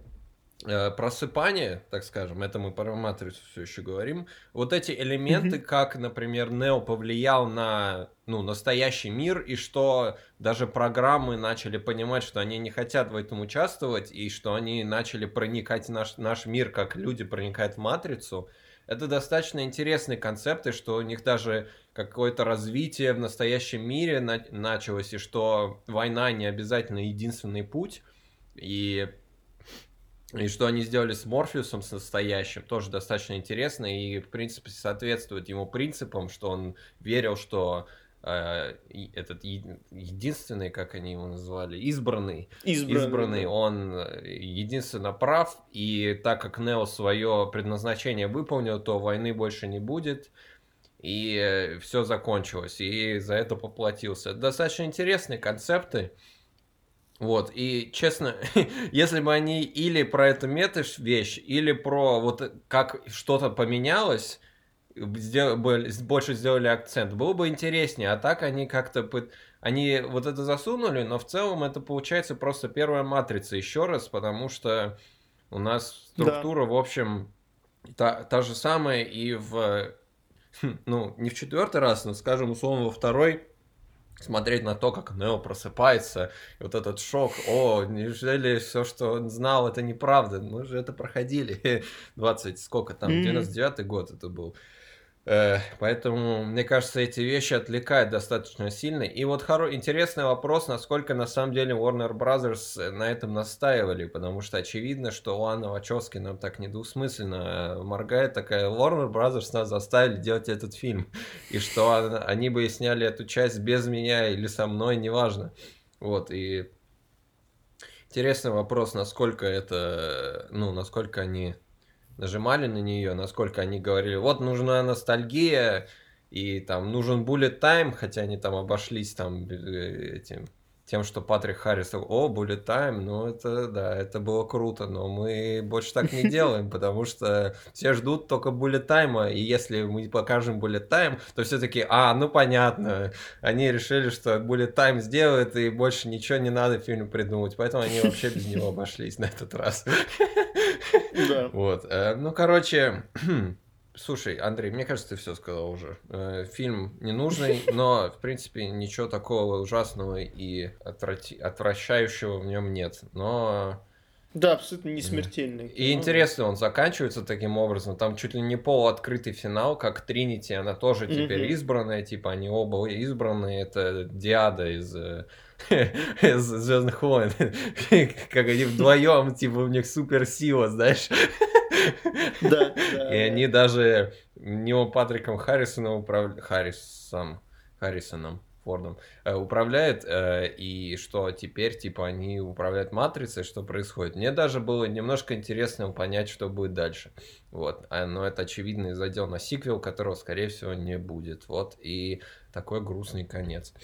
э, просыпания, так скажем, это мы про матрицу все еще говорим, вот эти элементы, как, например, Нео повлиял на ну, настоящий мир, и что даже программы начали понимать, что они не хотят в этом участвовать, и что они начали проникать в наш, наш мир, как люди проникают в матрицу, это достаточно интересный концепт, и что у них даже какое-то развитие в настоящем мире на- началось, и что война не обязательно единственный путь, и, и что они сделали с Морфеусом, с настоящим, тоже достаточно интересно, и, в принципе, соответствует ему принципам, что он верил, что э, этот единственный, как они его назвали, избранный, избранный, избранный он единственно прав, и так как Нео свое предназначение выполнил, то войны больше не будет, и э, все закончилось, и за это поплатился. Достаточно интересные концепты. Вот, и честно, если бы они или про эту мета-вещь, или про вот как что-то поменялось, сдел, больше сделали акцент, было бы интереснее, а так они как-то... Они вот это засунули, но в целом это получается просто первая матрица еще раз, потому что у нас структура, да. в общем, та, та же самая и в... Ну, не в четвертый раз, но, скажем, условно, во второй смотреть на то, как Нео просыпается, и вот этот шок, о, неужели все, что он знал, это неправда, мы же это проходили, 20, сколько там, 99-й год это был, поэтому, мне кажется, эти вещи отвлекают достаточно сильно. И вот хоро... интересный вопрос, насколько на самом деле Warner Brothers на этом настаивали, потому что очевидно, что Лана Вачовски нам так недвусмысленно моргает, такая Warner Brothers нас заставили делать этот фильм, и что они бы сняли эту часть без меня или со мной, неважно. Вот, и интересный вопрос, насколько это, ну, насколько они нажимали на нее, насколько они говорили, вот нужна ностальгия, и там нужен bullet time, хотя они там обошлись там э, этим тем, что Патрик Харрис, о, Bullet Time, ну это, да, это было круто, но мы больше так не делаем, потому что все ждут только Bullet Time, и если мы покажем Bullet Time, то все таки а, ну понятно, они решили, что Bullet Time сделают, и больше ничего не надо фильму придумывать, поэтому они вообще без него обошлись на этот раз. Вот, э, ну, короче, Слушай, Андрей, мне кажется, ты все сказал уже. Э, фильм ненужный, но, в принципе, ничего такого ужасного и отврати... отвращающего в нем нет. Но... Да, абсолютно не смертельный. И интересно, он заканчивается таким образом. Там чуть ли не полуоткрытый финал, как Тринити, она тоже теперь избранная, типа они оба избранные. Это Диада из э, из Звездных войн. как они вдвоем, типа, у них суперсила, знаешь. Да. И они даже Нео Патриком Харрисоном управляют... Харрисом. Харрисоном. Фордом э, управляет, э, и что теперь, типа, они управляют матрицей, что происходит. Мне даже было немножко интересно понять, что будет дальше. Вот. А, но это очевидный задел на сиквел, которого, скорее всего, не будет. Вот. И такой грустный конец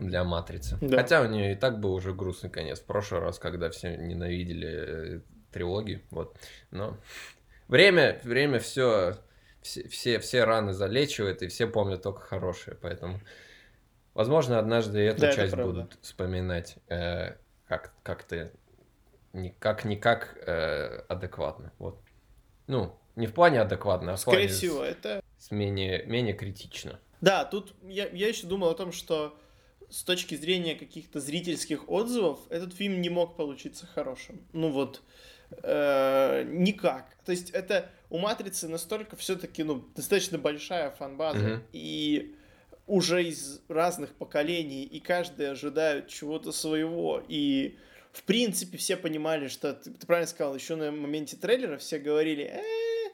для матрицы. Да. Хотя у нее и так был уже грустный конец. В прошлый раз, когда все ненавидели э, трилогию. Вот. Но время, время все, все, все, все раны залечивает, и все помнят только хорошее. Поэтому, возможно, однажды эту да, часть будут вспоминать э, как, как-то никак-никак э, адекватно. Вот. Ну, не в плане адекватно, а в Скорее плане всего, с, это... с менее, менее критично. Да, тут я, я еще думал о том, что с точки зрения каких-то зрительских отзывов этот фильм не мог получиться хорошим. Ну вот, э, никак. То есть это у Матрицы настолько все-таки ну, достаточно большая фанбаза, mm-hmm. и уже из разных поколений, и каждый ожидает чего-то своего, и в принципе все понимали, что, ты, ты правильно сказал, еще на моменте трейлера все говорили, э,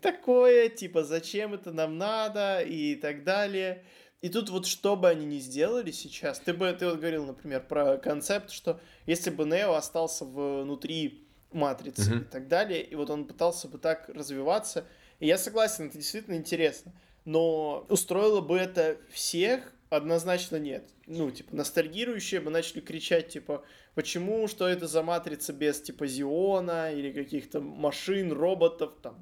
такое, типа, зачем это нам надо, и так далее. И тут вот что бы они ни сделали сейчас, ты бы, ты вот говорил, например, про концепт, что если бы Нео остался внутри матрицы mm-hmm. и так далее, и вот он пытался бы так развиваться, и я согласен, это действительно интересно, но устроило бы это всех? Однозначно нет. Ну, типа, ностальгирующие бы начали кричать, типа, почему, что это за матрица без, типа, Зиона или каких-то машин, роботов, там,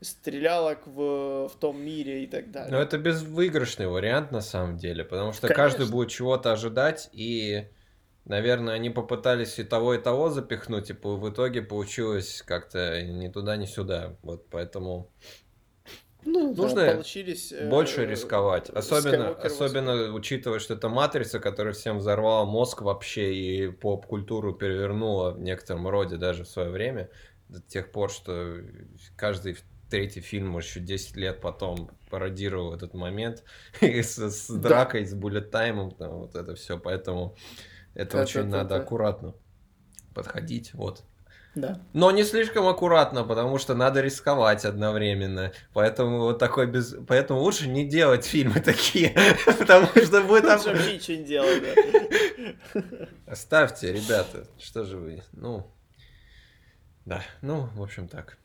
стрелялок в, в том мире и так далее. Но это безвыигрышный вариант на самом деле, потому что Конечно. каждый будет чего-то ожидать, и, наверное, они попытались и того, и того запихнуть, и в итоге получилось как-то ни туда, ни сюда. Вот поэтому ну, нужно да, получились, э, больше э, рисковать. Особенно, особенно учитывая, что это матрица, которая всем взорвала мозг вообще и поп-культуру перевернула в некотором роде даже в свое время. До тех пор, что каждый третий фильм, может, еще 10 лет потом пародировал этот момент с, с дракой, да. с буллет-таймом, там, вот это все, поэтому это, это очень это, надо это. аккуратно подходить, вот. Да. Но не слишком аккуратно, потому что надо рисковать одновременно. Поэтому вот такой без... Поэтому лучше не делать фильмы такие, потому что будет... Лучше вообще ничего не делать, да. Оставьте, ребята. Что же вы? Ну, да. Ну, в общем, так.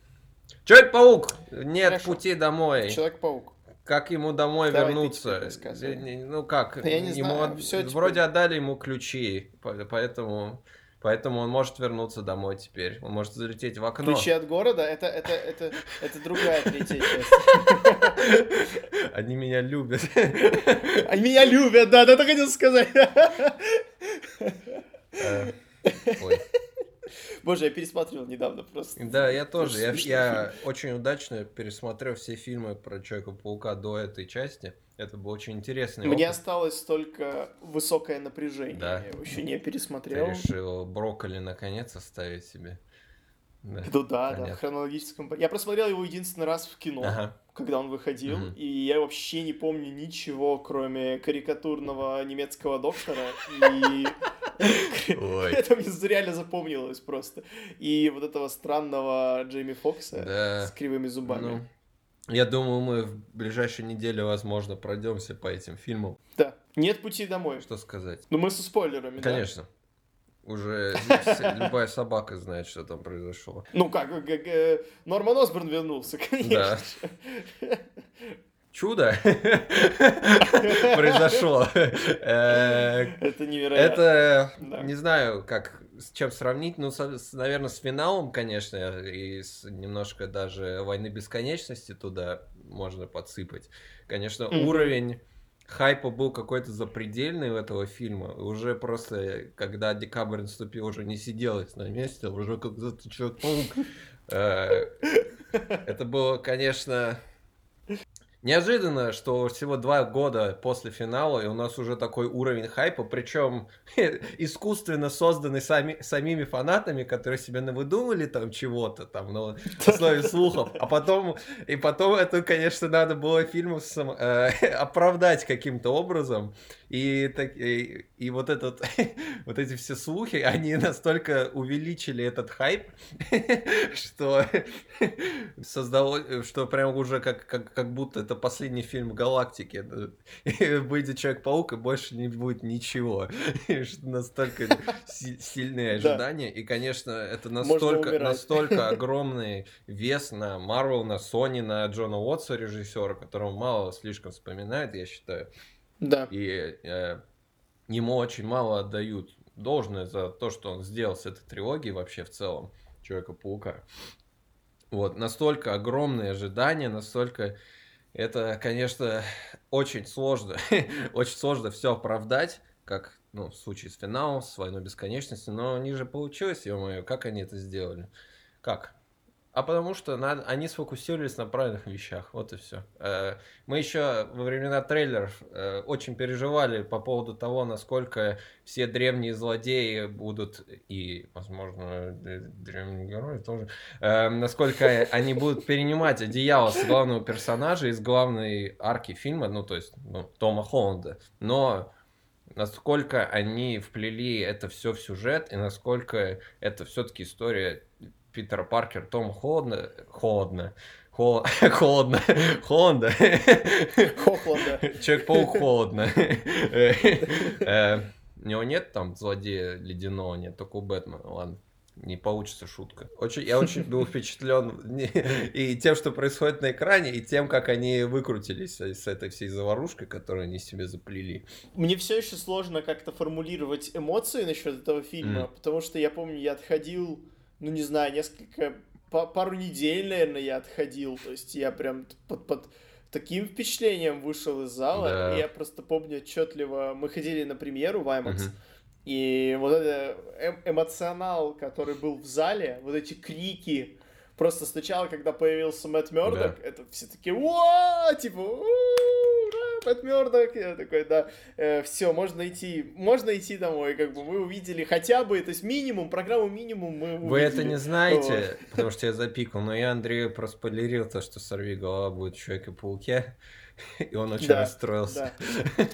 Человек-паук! Нет Хорошо. пути домой. Человек-паук. Как ему домой Давай вернуться? Ну как? Да я не ему знаю, от- всё Вроде теперь- отдали ему ключи, по- поэтому... Поэтому он может вернуться домой теперь. Он может залететь в окно. Ключи от города, это, это, это, это другая третья часть. Они меня любят. Они меня любят, да, да, это хотел сказать. Э, Ой. Боже, я пересматривал недавно просто. Да, я тоже. Я, я очень удачно пересмотрел все фильмы про Человека-паука до этой части. Это был очень интересный Мне опыт. осталось только высокое напряжение. Да. Я его еще не Ты пересмотрел. решил брокколи наконец оставить себе. Да. Ну да, да, Понятно. в хронологическом... Я просмотрел его единственный раз в кино, Ага. Когда он выходил, Мгм. и я вообще не помню ничего, кроме карикатурного немецкого доктора, и... Ой. Это мне реально запомнилось просто. И вот этого странного Джейми Фокса Да. с кривыми зубами. Ну, я думаю, мы в ближайшей неделе, возможно, пройдемся по этим фильмам. Да. Нет пути домой. Что сказать? Ну мы со спойлерами, да? Уже любая собака знает, что там произошло. Ну как, э, Норман Осборн вернулся, конечно. Да. Чудо произошло. Э, Это невероятно. Это, не знаю, как с чем сравнить, ну, наверное, с финалом, конечно, и с немножко даже войны бесконечности туда можно подсыпать. Конечно, уровень хайпа был какой-то запредельный у этого фильма. Уже просто, когда декабрь наступил, уже не сиделось на месте, уже как человек-паук. Э, Это было, конечно, Неожиданно, что всего два года после финала, и у нас уже такой уровень хайпа, причем искусственно созданный сами, самими фанатами, которые себе навыдумали там чего-то там на основе слухов, а потом, и потом это, конечно, надо было фильму сам- э, оправдать каким-то образом, и, так, и вот этот, вот эти все слухи, они настолько увеличили этот хайп, что создало, что прям уже как, как, как будто это последний фильм в галактике. И Выйдет Человек-паук, и больше не будет ничего. Настолько си- сильные Да. ожидания. И, конечно, это настолько, настолько огромный вес на Марвел, на Sony, на Джона Уотса, режиссера, которого мало слишком вспоминает, я считаю. Да. И э, ему очень мало отдают должное за то, что он сделал с этой трилогией вообще в целом Человека-паука. Вот, настолько огромные ожидания, настолько это, конечно, очень сложно, очень сложно все оправдать, как, ну, в случае с финалом, с войной бесконечности, но они же получилось, ё-моё, как они это сделали? Как? А потому что надо, они сфокусировались на правильных вещах, вот и все. Мы еще во времена трейлеров э, очень переживали по поводу того, насколько все древние злодеи будут, и, возможно, древние герои тоже, э, насколько они будут перенимать одеяло с главного персонажа из главной арки фильма, ну, то есть, ну, Тома Холланда. Но насколько они вплели это все в сюжет, и насколько это все-таки история Питера Паркер, Тома Холланда, холодно, Хол- холодно, холодно, Хохланда. Человек-паук холодно. Э, У него нет там злодея ледяного, нет, только у Бэтмена, ладно. Не получится шутка. Очень, я очень был впечатлен и тем, что происходит на экране, и тем, как они выкрутились с этой всей заварушкой, которую они себе заплели. Мне все еще сложно как-то формулировать эмоции насчет этого фильма, Мгм. потому что я помню, я отходил, ну не знаю, несколько, па- пару недель, наверное, я отходил, то есть я прям под, под таким впечатлением вышел из зала, Да. и я просто помню отчетливо, мы ходили на премьеру в IMAX, Мгм. и вот это эм- эмоционал, который был в зале, вот эти крики, просто сначала, когда появился Мэтт Мёрдок, это все такие, «Уа!» типа, «У, ура, Мэтт Мёрдок, я такой, да, все, можно идти, можно идти домой, как бы мы увидели хотя бы, то есть минимум, программу минимум мы увидели. Вы это не знаете, Вот. потому что я запикал, но я Андрею проспойлерил то, что «Сорви голова» будет в Человеке-пауке, и он очень Да, расстроился. Да.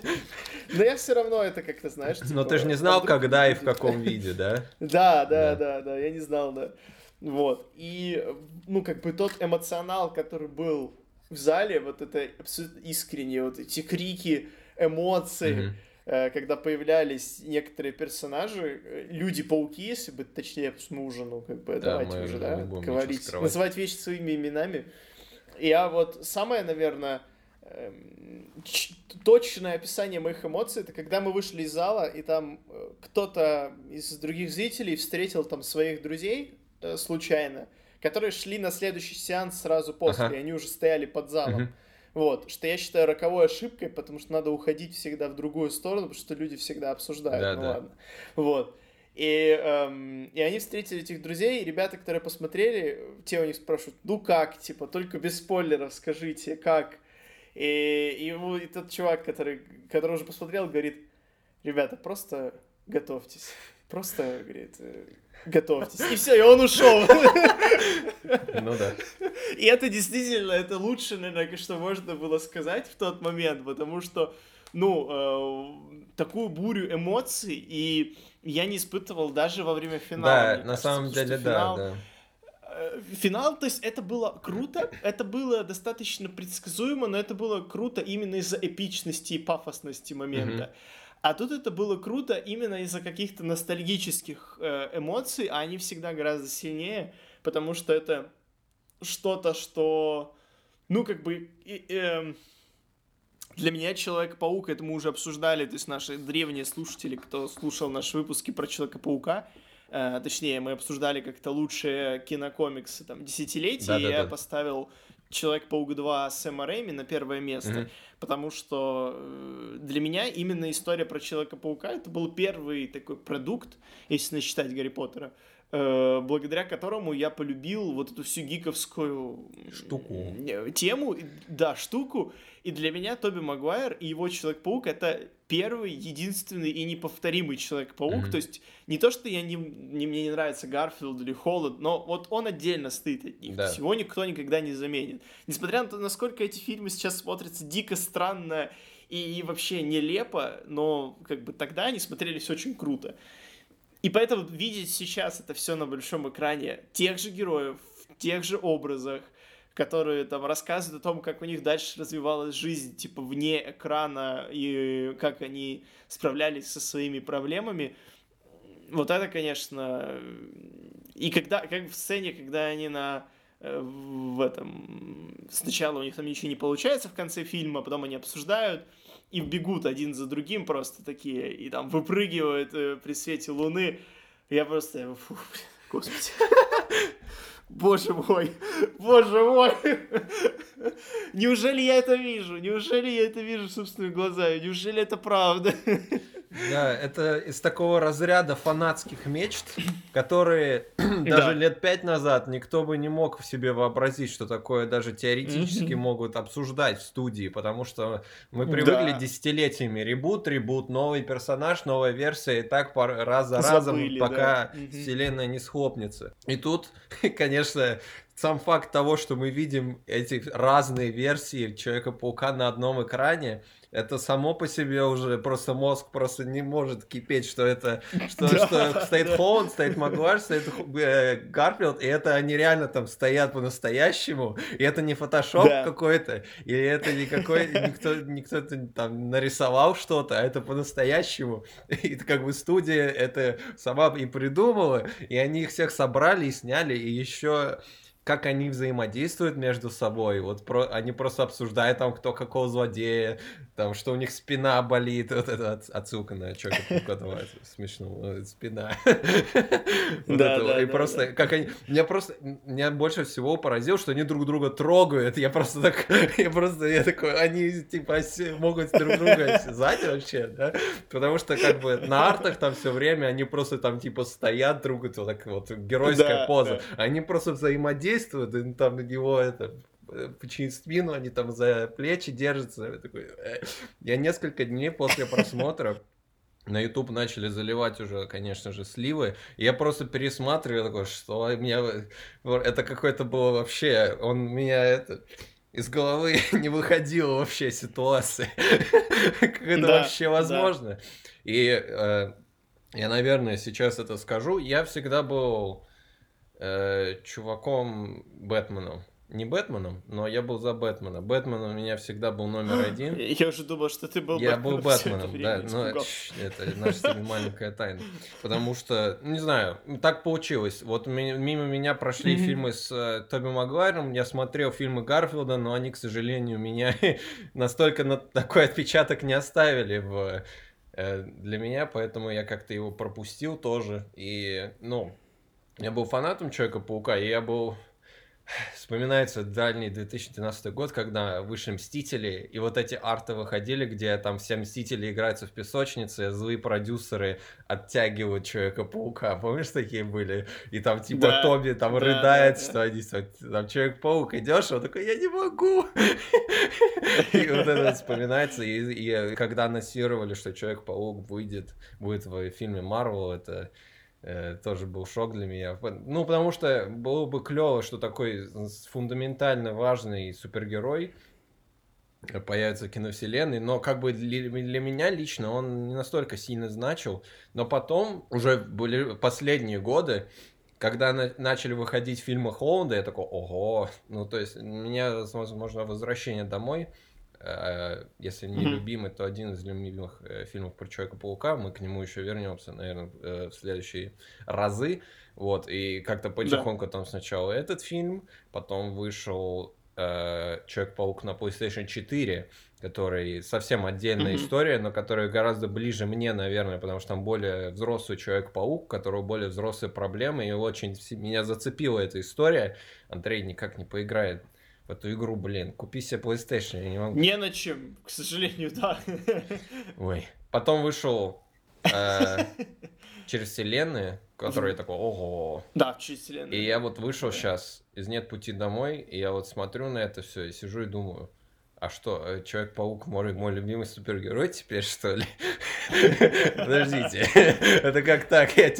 Но я все равно это как-то, знаешь, Но типа, ты же не знал, вдруг когда и в каком виде? Да, Да. да, да, да, я не знал, да. Вот. И, ну, как бы тот эмоционал, который был в зале, вот это абсолютно искренне, вот эти крики, эмоции, mm-hmm. когда появлялись некоторые персонажи, э, люди-пауки, если быть точнее, мы уже, ну, как бы, да, давайте уже, да, говорить, называть вещи своими именами. Я вот самое, наверное, эм, точное описание моих эмоций, это когда мы вышли из зала, и там э, кто-то из других зрителей встретил там своих друзей случайно, которые шли на следующий сеанс сразу после, ага. и они уже стояли под залом. Угу. Вот, что я считаю роковой ошибкой, потому что надо уходить всегда в другую сторону, потому что люди всегда обсуждают. Да, ну да. ладно. Вот. И, эм, и они встретили этих друзей, и ребята, которые посмотрели, те у них спрашивают, ну как, типа, только без спойлеров скажите, как. И, и ему и тот чувак, который, который уже посмотрел, говорит, ребята, просто готовьтесь. Просто, говорит, э, готовьтесь. И все, и он ушел. Ну да. И это действительно, это лучше, наверное, что можно было сказать в тот момент, потому что, ну, э, такую бурю эмоций, и я не испытывал даже во время финала. Да, на самом деле, да, да. Э, финал, то есть это было круто, это было достаточно предсказуемо, но это было круто именно из-за эпичности и пафосности момента. Mm-hmm. А тут это было круто именно из-за каких-то ностальгических э, эмоций, а они всегда гораздо сильнее, потому что это что-то, что, ну, как бы, э, э, для меня Человек-паук, это мы уже обсуждали, то есть наши древние слушатели, кто слушал наши выпуски про Человека-паука, э, точнее, мы обсуждали как-то лучшие кинокомиксы там десятилетия, да, и я да. поставил Человек-паук 2 Сэма Рэйми на первое место, mm-hmm. потому что э, для меня именно история про Человека-паука это был первый такой продукт, если не считать Гарри Поттера, Э, благодаря которому я полюбил вот эту всю гиковскую штуку. Тему, да, штуку. И для меня Тоби Магуайр и его Человек-паук это первый, единственный и неповторимый Человек-паук. Mm-hmm. То есть не то, что я не, не, мне не нравится Гарфилд или Холод, но вот он отдельно стоит от них. Да. Его никто никогда не заменит. Несмотря на то, насколько эти фильмы сейчас смотрятся дико странно и, и вообще нелепо, но как бы тогда они смотрелись очень круто. И поэтому видеть сейчас это все на большом экране, тех же героев, в тех же образах, которые там рассказывают о том, как у них дальше развивалась жизнь, типа, вне экрана, и как они справлялись со своими проблемами, вот это, конечно... И когда, как в сцене, когда они на э, в этом... Сначала у них там ничего не получается в конце фильма, потом они обсуждают, и бегут один за другим просто такие, и там выпрыгивают э, при свете луны. Я просто, фу, господи. Боже мой, боже мой. Неужели я это вижу? Неужели я это вижу собственными глазами? Неужели это правда? Да, это из такого разряда фанатских мечт, которые даже лет пять назад никто бы не мог в себе вообразить, что такое даже теоретически могут обсуждать в студии, потому что мы привыкли десятилетиями ребут, ребут, новый персонаж, новая версия, и так раз за разом, пока вселенная не схлопнется. И тут, конечно, сам факт того, что мы видим эти разные версии Человека-паука на одном экране, это само по себе уже просто мозг просто не может кипеть, что это что, да, что стоит да. Холланд, стоит Магуайр, стоит э, Гарфилд, и это они реально там стоят по-настоящему, и это не фотошоп да. какой-то, или это никакой никто никто там нарисовал что-то, а это по-настоящему, и как бы студия это сама и придумала, и они их всех собрали и сняли, и еще как они взаимодействуют между собой. Вот про, они просто обсуждают там, кто какого злодея, там, что у них спина болит. Вот это отсылка на Чока Пукатова. Смешно. Спина. Да, И просто, как они... Меня просто... Меня больше всего поразило, что они друг друга трогают. Я просто так... Я просто... Я такой... Они, типа, могут друг друга связать вообще, да? Потому что, как бы, на артах там все время они просто там, типа, стоят друг вот так вот, геройская поза. Они просто взаимодействуют действуют, и там него это починить спину, они там за плечи держатся. Я, такой, э. я несколько дней после просмотра на YouTube начали заливать уже, конечно же, сливы. И я просто пересматриваю, такой, что меня... Это какой-то было вообще... Он меня это из головы не выходила вообще ситуация. как это да, вообще возможно? Да. И э, я, наверное, сейчас это скажу. Я всегда был э, чуваком Бэтменом не Бэтменом, но я был за Бэтмена. Бэтмен у меня всегда был номер один. Я уже думал, что ты был Я был Бэтменом, да, но это наша маленькая тайна. Потому что, не знаю, так получилось. Вот мимо меня прошли фильмы с э, Тоби Магуайром, я смотрел фильмы Гарфилда, но они, к сожалению, меня настолько на такой отпечаток не оставили в э, для меня, поэтому я как-то его пропустил тоже. И, ну, я был фанатом Человека-паука, и я был Вспоминается дальний 2012 год, когда вышли Мстители, и вот эти арты выходили, где там все Мстители играются в песочнице, злые продюсеры оттягивают Человека-паука. Помнишь, такие были? И там типа да, Тоби там да, рыдает, да, что да. они там Человек-паук идешь, он такой, я не могу. И вот это вспоминается. И когда анонсировали, что Человек-паук выйдет, будет в фильме Марвел, это тоже был шок для меня. Ну, потому что было бы клево, что такой фундаментально важный супергерой появится в киновселенной, но как бы для, для меня лично он не настолько сильно значил. Но потом, уже были последние годы, когда на, начали выходить фильмы Холланда, я такой, ого, ну то есть у меня, возможно, возвращение домой Э, если не любимый, то один из любимых э, фильмов про Человека-паука. Мы к нему еще вернемся, наверное, э, в следующие разы. Вот, и как-то потихоньку да. там сначала этот фильм, потом вышел э, Человек-паук на PlayStation 4, который совсем отдельная mm-hmm. история, но которая гораздо ближе мне, наверное, потому что там более взрослый Человек-паук, у которого более взрослые проблемы, и очень меня зацепила эта история. Андрей никак не поиграет в эту игру, блин. Купи себе PlayStation, я не могу. Не на чем, к сожалению, да. Ой. Потом вышел э, через вселенные, который такой, ого. Да, через вселенные. И я вот вышел сейчас из «Нет пути домой», и я вот смотрю на это все и сижу и думаю, а что, э, Человек-паук мой, мой любимый супергерой теперь, что ли? Подождите, это как так? Я,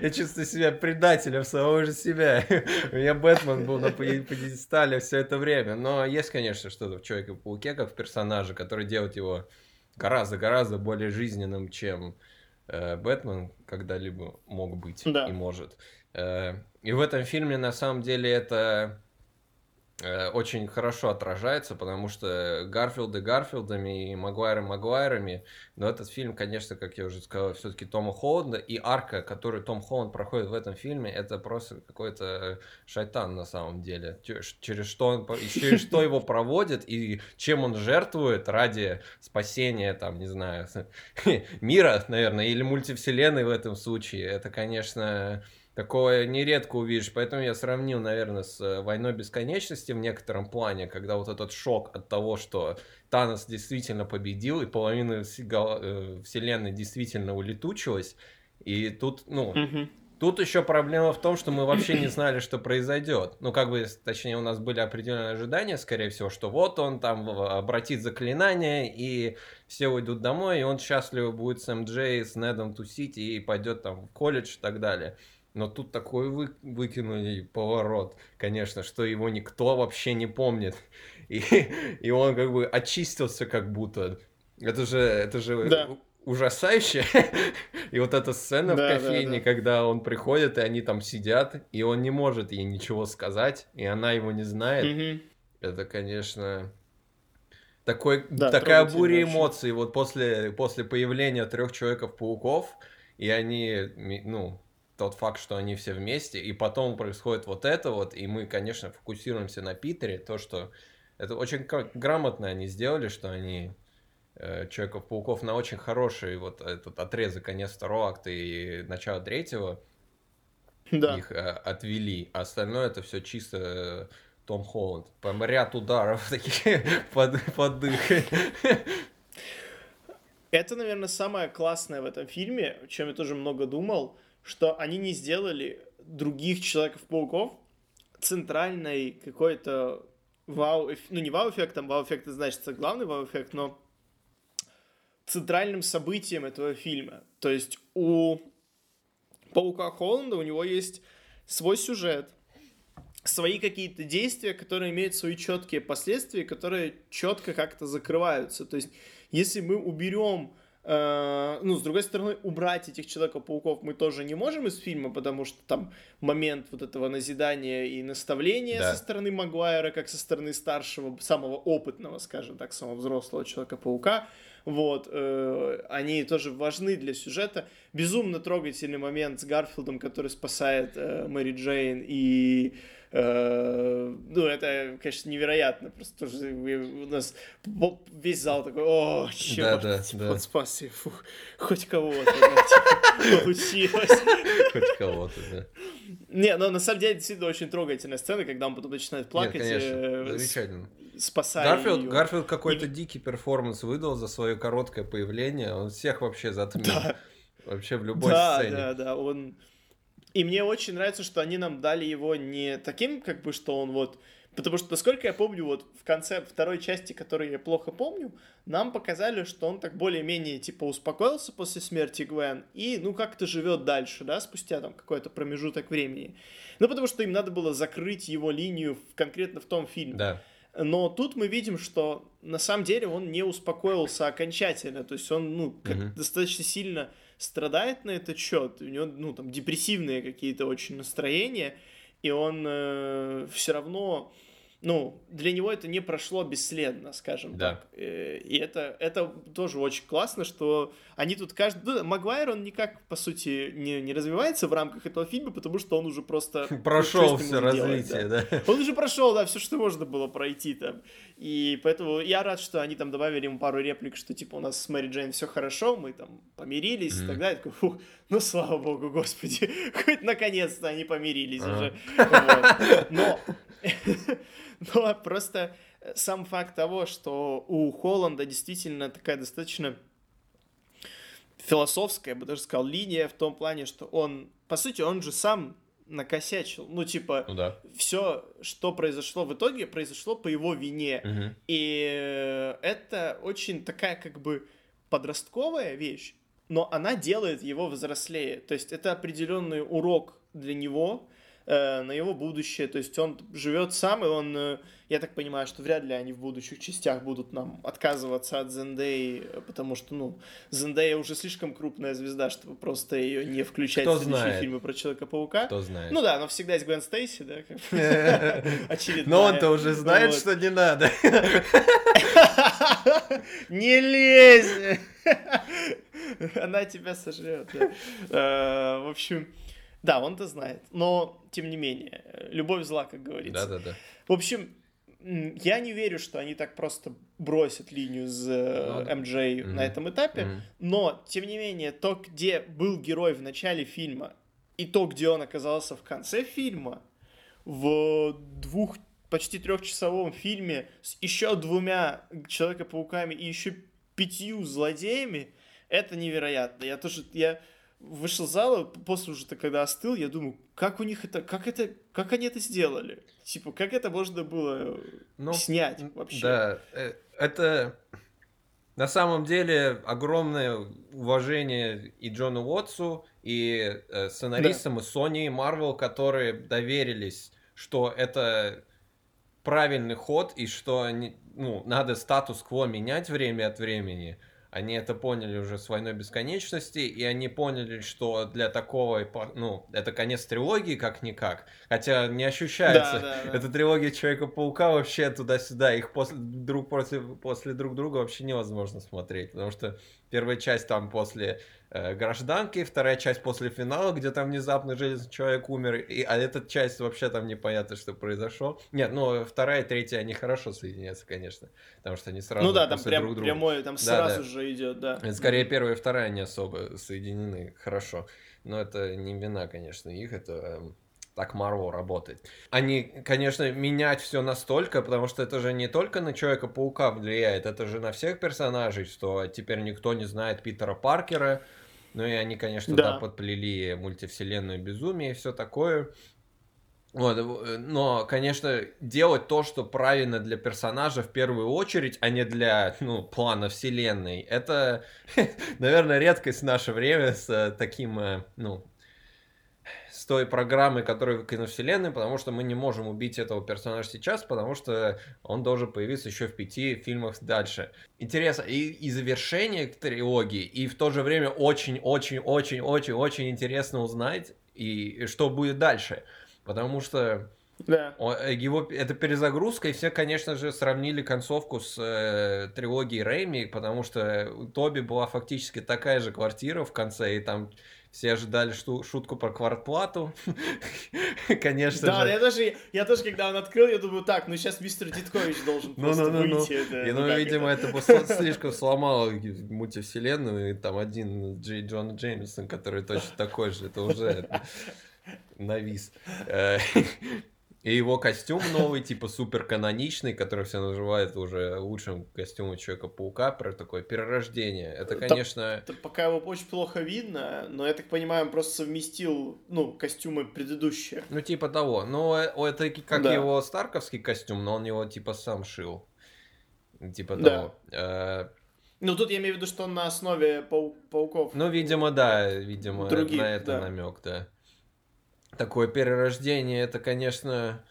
я чувствую себя предателем самого же себя. У меня Бэтмен был на пьедестале все это время. Но есть, конечно, что-то в Человеке-пауке, как в персонаже, который делает его гораздо-гораздо более жизненным, чем э, Бэтмен когда-либо мог быть да. и может. Э, и в этом фильме, на самом деле, это очень хорошо отражается, потому что Гарфилды Гарфилдами и Магуайры Магуайрами, но этот фильм, конечно, как я уже сказал, все-таки Тома Холланда, и арка, которую Том Холланд проходит в этом фильме, это просто какой-то шайтан на самом деле. Через что, он, через что его проводит и чем он жертвует ради спасения, там, не знаю, мира, наверное, или мультивселенной в этом случае, это, конечно, Такое нередко увидишь, поэтому я сравнил, наверное, с э, «Войной бесконечности» в некотором плане, когда вот этот шок от того, что Танос действительно победил, и половина э, вселенной действительно улетучилась, и тут, ну, Тут еще проблема в том, что мы вообще не знали, что произойдет. Ну, как бы, точнее, у нас были определенные ожидания, скорее всего, что вот он там обратит заклинание, и все уйдут домой, и он счастливо будет с МД, с Недом тусить, и пойдет там в колледж и так далее. Но тут такой вы, выкинули поворот, конечно, что его никто вообще не помнит. И, и он как бы очистился как будто. Это же, это же да. ужасающе. И вот эта сцена да, в кофейне, да, да. когда он приходит, и они там сидят, и он не может ей ничего сказать, и она его не знает. Угу. Это, конечно, такой, да, такая буря эмоций. Вот после, после появления трех Человеков-пауков, и они, ну, тот факт, что они все вместе, и потом происходит вот это вот, и мы, конечно, фокусируемся на Питере, то, что это очень грамотно они сделали, что они э, Человеков-пауков на очень хороший вот этот отрезок, конец второго акта и начало третьего да. их э, отвели, а остальное это все чисто э, Том Холланд. Прям ряд ударов таких под, под дых. Это, наверное, самое классное в этом фильме, о чем я тоже много думал, что они не сделали других Человеков-пауков центральной какой-то вау, ну не вау-эффектом, вау-эффект это значит главный вау-эффект, но центральным событием этого фильма. То есть у Паука Холланда у него есть свой сюжет, свои какие-то действия, которые имеют свои четкие последствия, которые четко как-то закрываются. То есть, если мы уберем ну, с другой стороны, убрать этих Человека-пауков мы тоже не можем из фильма, потому что там момент вот этого назидания и наставления да. со стороны Магуайра, как со стороны старшего, самого опытного, скажем так, самого взрослого Человека-паука, вот, э, они тоже важны для сюжета. Безумно трогательный момент с Гарфилдом, который спасает э, Мэри Джейн и Э, ну, это, конечно, невероятно. Просто тоже у нас весь зал такой, о, черт, да, да, типа, да. спаси, фух, хоть кого-то, типа, получилось. Хоть кого-то, да. Не, но на самом деле действительно очень трогательная сцена, когда он потом начинает плакать. Нет, конечно, э, замечательно. Спасая Гарфилд, ее. Гарфилд какой-то дикий перформанс выдал за свое короткое появление. Он всех вообще затмил. Да. Вообще в любой да, сцене. Да, да, да. Он и мне очень нравится, что они нам дали его не таким, как бы, что он вот... Потому что, насколько я помню, вот в конце второй части, которую я плохо помню, нам показали, что он так более-менее, типа, успокоился после смерти Гвен и, ну, как-то живет дальше, да, спустя там какой-то промежуток времени. Ну, потому что им надо было закрыть его линию в, конкретно в том фильме. Да. Но тут мы видим, что на самом деле он не успокоился окончательно. То есть он, ну, как mm-hmm. достаточно сильно страдает на этот счет, у него, ну, там, депрессивные какие-то очень настроения, и он э, все равно ну, для него это не прошло бесследно, скажем да. так. Э, и это, это тоже очень классно, что они тут каждый... Ну, Магуайр, он никак, по сути, не, не развивается в рамках этого фильма, потому что он уже просто... Прошел все развитие, делать, да. да. Он уже прошел, да, все, что можно было пройти там. И поэтому я рад, что они там добавили ему пару реплик, что, типа, у нас с Мэри Джейн все хорошо, мы там помирились mm-hmm. и так далее. такой, фух, ну, слава богу, господи, хоть наконец-то они помирились уже. Но но просто э, сам факт того, что у Холланда действительно такая достаточно философская, я бы даже сказал, линия в том плане, что он, по сути, он же сам накосячил. Ну, типа, ну, да. все, что произошло в итоге, произошло по его вине. Угу. И э, это очень такая, как бы, подростковая вещь, но она делает его взрослее. То есть это определенный урок для него, э, на его будущее. То есть он живет сам, и он, э, я так понимаю, что вряд ли они в будущих частях будут нам отказываться от Зендеи, потому что, ну, Зендея уже слишком крупная звезда, чтобы просто ее не включать Кто в следующие знает? фильмы про Человека-паука. Кто знает. Ну да, но всегда есть Гвен Стейси, да, очевидно. Но он-то уже знает, что не надо. Не лезь! Она тебя сожрет. Э, в общем, да, он-то знает. Но, тем не менее, любовь зла, как говорится. Да-да-да. В общем, я не верю, что они так просто бросят линию с э, МД mm-hmm. на этом этапе, mm-hmm. но, тем не менее, то, где был герой в начале фильма, и то, где он оказался в конце фильма, в двух, почти трехчасовом фильме с еще двумя Человека-пауками и еще пятью злодеями, это невероятно. Я тоже, я вышел из зала, после уже когда остыл, я думаю, как у них это, как это, как они это сделали? Типа, как это можно было ну, снять вообще? Да, э, это на самом деле огромное уважение и Джону Уотсу, и э, сценаристам, да. и Sony, и Marvel, которые доверились, что это правильный ход, и что ну, надо статус-кво менять время от времени – они это поняли уже с «Войной бесконечности», и они поняли, что для такого, ну, это конец трилогии как-никак, хотя не ощущается. Да, да, да. Эта трилогия Человека-паука вообще туда-сюда, их после, друг после, после друг друга вообще невозможно смотреть, потому что первая часть там после Э, гражданки, вторая часть после финала, где там внезапно Железный Человек умер, и, а эта часть вообще там непонятно, что произошло. Нет, ну вторая и третья, они хорошо соединяются, конечно, потому что они сразу Ну да, там прям друг друга. прямой, там да, сразу да. же идет, да. Скорее первая и вторая не особо соединены хорошо, но это не вина, конечно, их, это эм, так Marvel работает. Они, конечно, менять все настолько, потому что это же не только на Человека-паука влияет, это же на всех персонажей, что теперь никто не знает Питера Паркера, ну и они, конечно, да. да, подплели мультивселенную безумие и все такое. Вот, э, но, конечно, делать то, что правильно для персонажа в первую очередь, а не для, ну, плана вселенной, это, наверное, редкость в наше время с э, таким, э, ну, той программой, которая в киновселенной, потому что мы не можем убить этого персонажа сейчас, потому что он должен появиться еще в пяти фильмах дальше. Интересно, и, и завершение трилогии, и в то же время очень-очень-очень-очень-очень интересно узнать, и, и что будет дальше. Потому что да. Его, это перезагрузка, и все, конечно же, сравнили концовку с э, трилогией Рэйми, потому что у Тоби была фактически такая же квартира в конце, и там все ожидали шу- шутку про квартплату. Конечно да, же. я даже, я тоже, когда он открыл, я думаю, так, ну сейчас мистер Диткович должен ну, просто ну, выйти. Ну, это, и, ну, видимо, это, это слишком сломало мультивселенную, и там один Джей Джон Джеймсон, который точно такой же, это уже навис. И его костюм новый, типа супер каноничный, который все называют уже лучшим костюмом Человека-паука, про такое перерождение. Это, конечно... Это пока его очень плохо видно, но я так понимаю, он просто совместил, ну, костюмы предыдущие. Ну, типа того. Ну, это как да. его старковский костюм, но он его, типа, сам шил. Типа да. того. Э, ну, тут я имею в виду, что он на основе пау- пауков. Ну, видимо, да, видимо, Других, на это да. намек, да такое перерождение, это, конечно,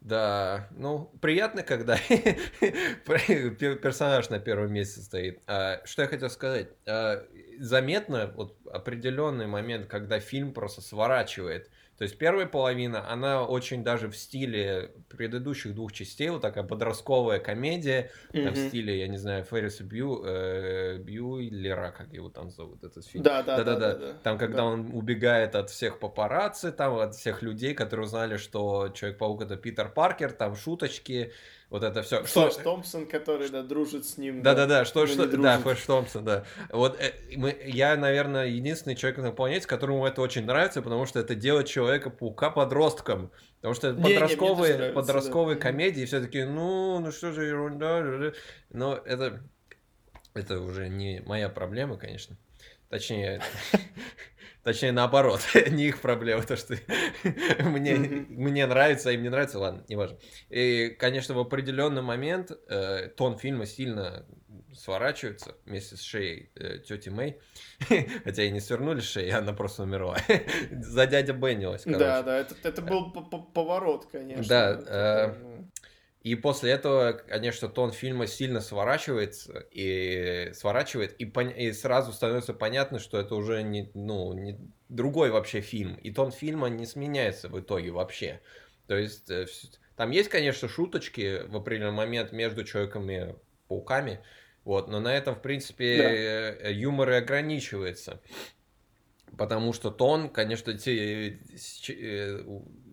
да, ну, приятно, когда персонаж на первом месте стоит. А, что я хотел сказать? А, заметно вот определенный момент, когда фильм просто сворачивает то есть первая половина, она очень даже в стиле предыдущих двух частей, вот такая подростковая комедия, mm-hmm. там, в стиле, я не знаю, Ферриса Бью, э, Бьюлера, как его там зовут, этот фильм. Да, да, да. да, да, Там, когда да. он убегает от всех папарацци, там, от всех людей, которые узнали, что Человек-паук это Питер Паркер, там шуточки, вот это все. Флэш что... Томпсон, который, да, дружит с ним. Да-да-да, что, что... да, Флэш Томпсон, да. Вот э, мы, я, наверное, единственный человек на планете, которому это очень нравится, потому что это делает Человека-паука подростком. Потому что не, подростковые, не, нравится, подростковые да. комедии все таки ну, ну что же ерунда. Но это, это уже не моя проблема, конечно. Точнее, Точнее, наоборот, не их проблема, то, что мне, мне нравится, а им не нравится, ладно, не важно. И, конечно, в определенный момент э, тон фильма сильно сворачивается вместе с шеей э, тети Мэй. Хотя и не свернули шеи, она просто умерла. За дядя Беннилась, короче. Да, да, это, это был поворот, конечно. Да, э, ну. И после этого, конечно, тон фильма сильно сворачивается и сворачивает, и, пон... и сразу становится понятно, что это уже не, ну, не другой вообще фильм. И тон фильма не сменяется в итоге вообще. То есть э, там есть, конечно, шуточки в определенный момент между человеками пауками, вот, но на этом, в принципе, да. Юмор и ограничивается. Потому что тон, конечно, те,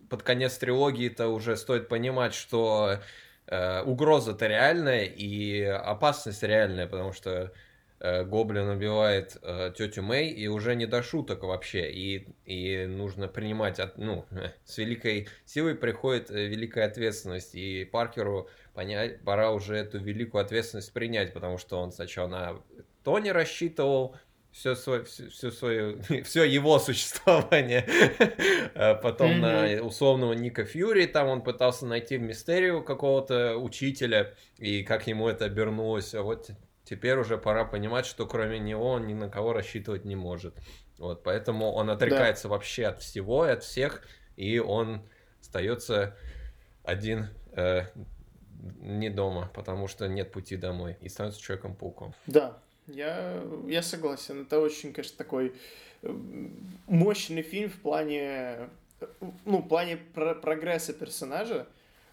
под конец трилогии-то уже стоит понимать, что э, угроза-то реальная и опасность реальная, потому что э, Гоблин убивает э, тетю Мэй, и уже не до шуток вообще. И, и нужно принимать, от, ну, с великой силой приходит э, великая ответственность. И Паркеру понять, пора уже эту великую ответственность принять, потому что он сначала на Тони рассчитывал, все, свое, все, все, свое, все его существование. А потом mm-hmm. на условного Ника Фьюри, там он пытался найти в мистерию какого-то учителя, и как ему это обернулось. А вот теперь уже пора понимать, что кроме него он ни на кого рассчитывать не может. Вот, поэтому он отрекается да. вообще от всего и от всех, и он остается один э, не дома, потому что нет пути домой, и становится человеком-пауком. Да, я, я согласен. Это очень, конечно, такой э, мощный фильм в плане, ну, в плане про прогресса персонажа.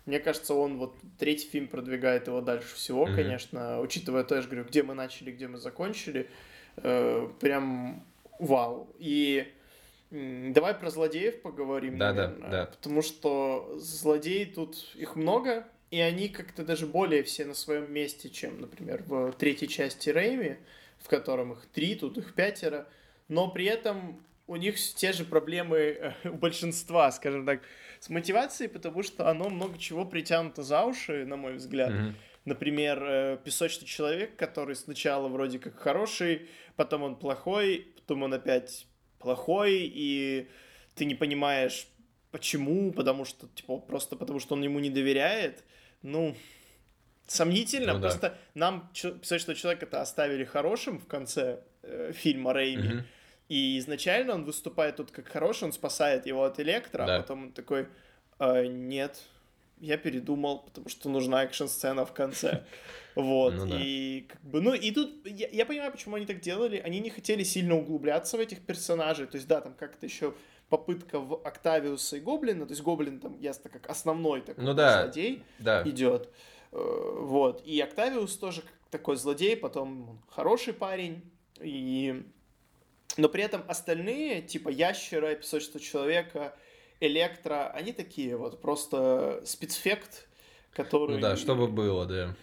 Мне кажется, он вот третий фильм продвигает его дальше всего, mm-hmm. конечно, учитывая то, я же говорю, где мы начали, где мы закончили. Э, прям вау. И давай про злодеев поговорим, да, наверное. Да, да. Потому что злодеи тут их много, и они как-то даже более все на своем месте, чем, например, в третьей части Рэйми, в котором их три, тут их пятеро, но при этом у них те же проблемы э, у большинства, скажем так, с мотивацией, потому что оно много чего притянуто за уши, на мой взгляд. Mm-hmm. Например, э, песочный человек, который сначала вроде как хороший, потом он плохой, потом он опять плохой, и ты не понимаешь, почему, потому что, типа, просто потому что он ему не доверяет ну, сомнительно. Ну, просто да. нам писать, что человека-то оставили хорошим в конце э, фильма Рейми. Угу. И изначально он выступает тут как хороший, он спасает его от Электро, а Да. а потом он такой, «А, нет, я передумал, потому что нужна экшн-сцена в конце. Вот, Ну да. и как бы, ну и тут я, я понимаю, почему они так делали, они не хотели сильно углубляться в этих персонажей, то есть да, там как-то еще попытка в Октавиуса и Гоблина, то есть Гоблин там ясно как основной такой Ну да. злодей Да. идет, Э, вот, и Октавиус тоже такой злодей, потом хороший парень, и... но при этом остальные, типа Ящера, Песочного Человека, Электро, они такие вот просто спецфект, который... Ну да, чтобы было, да.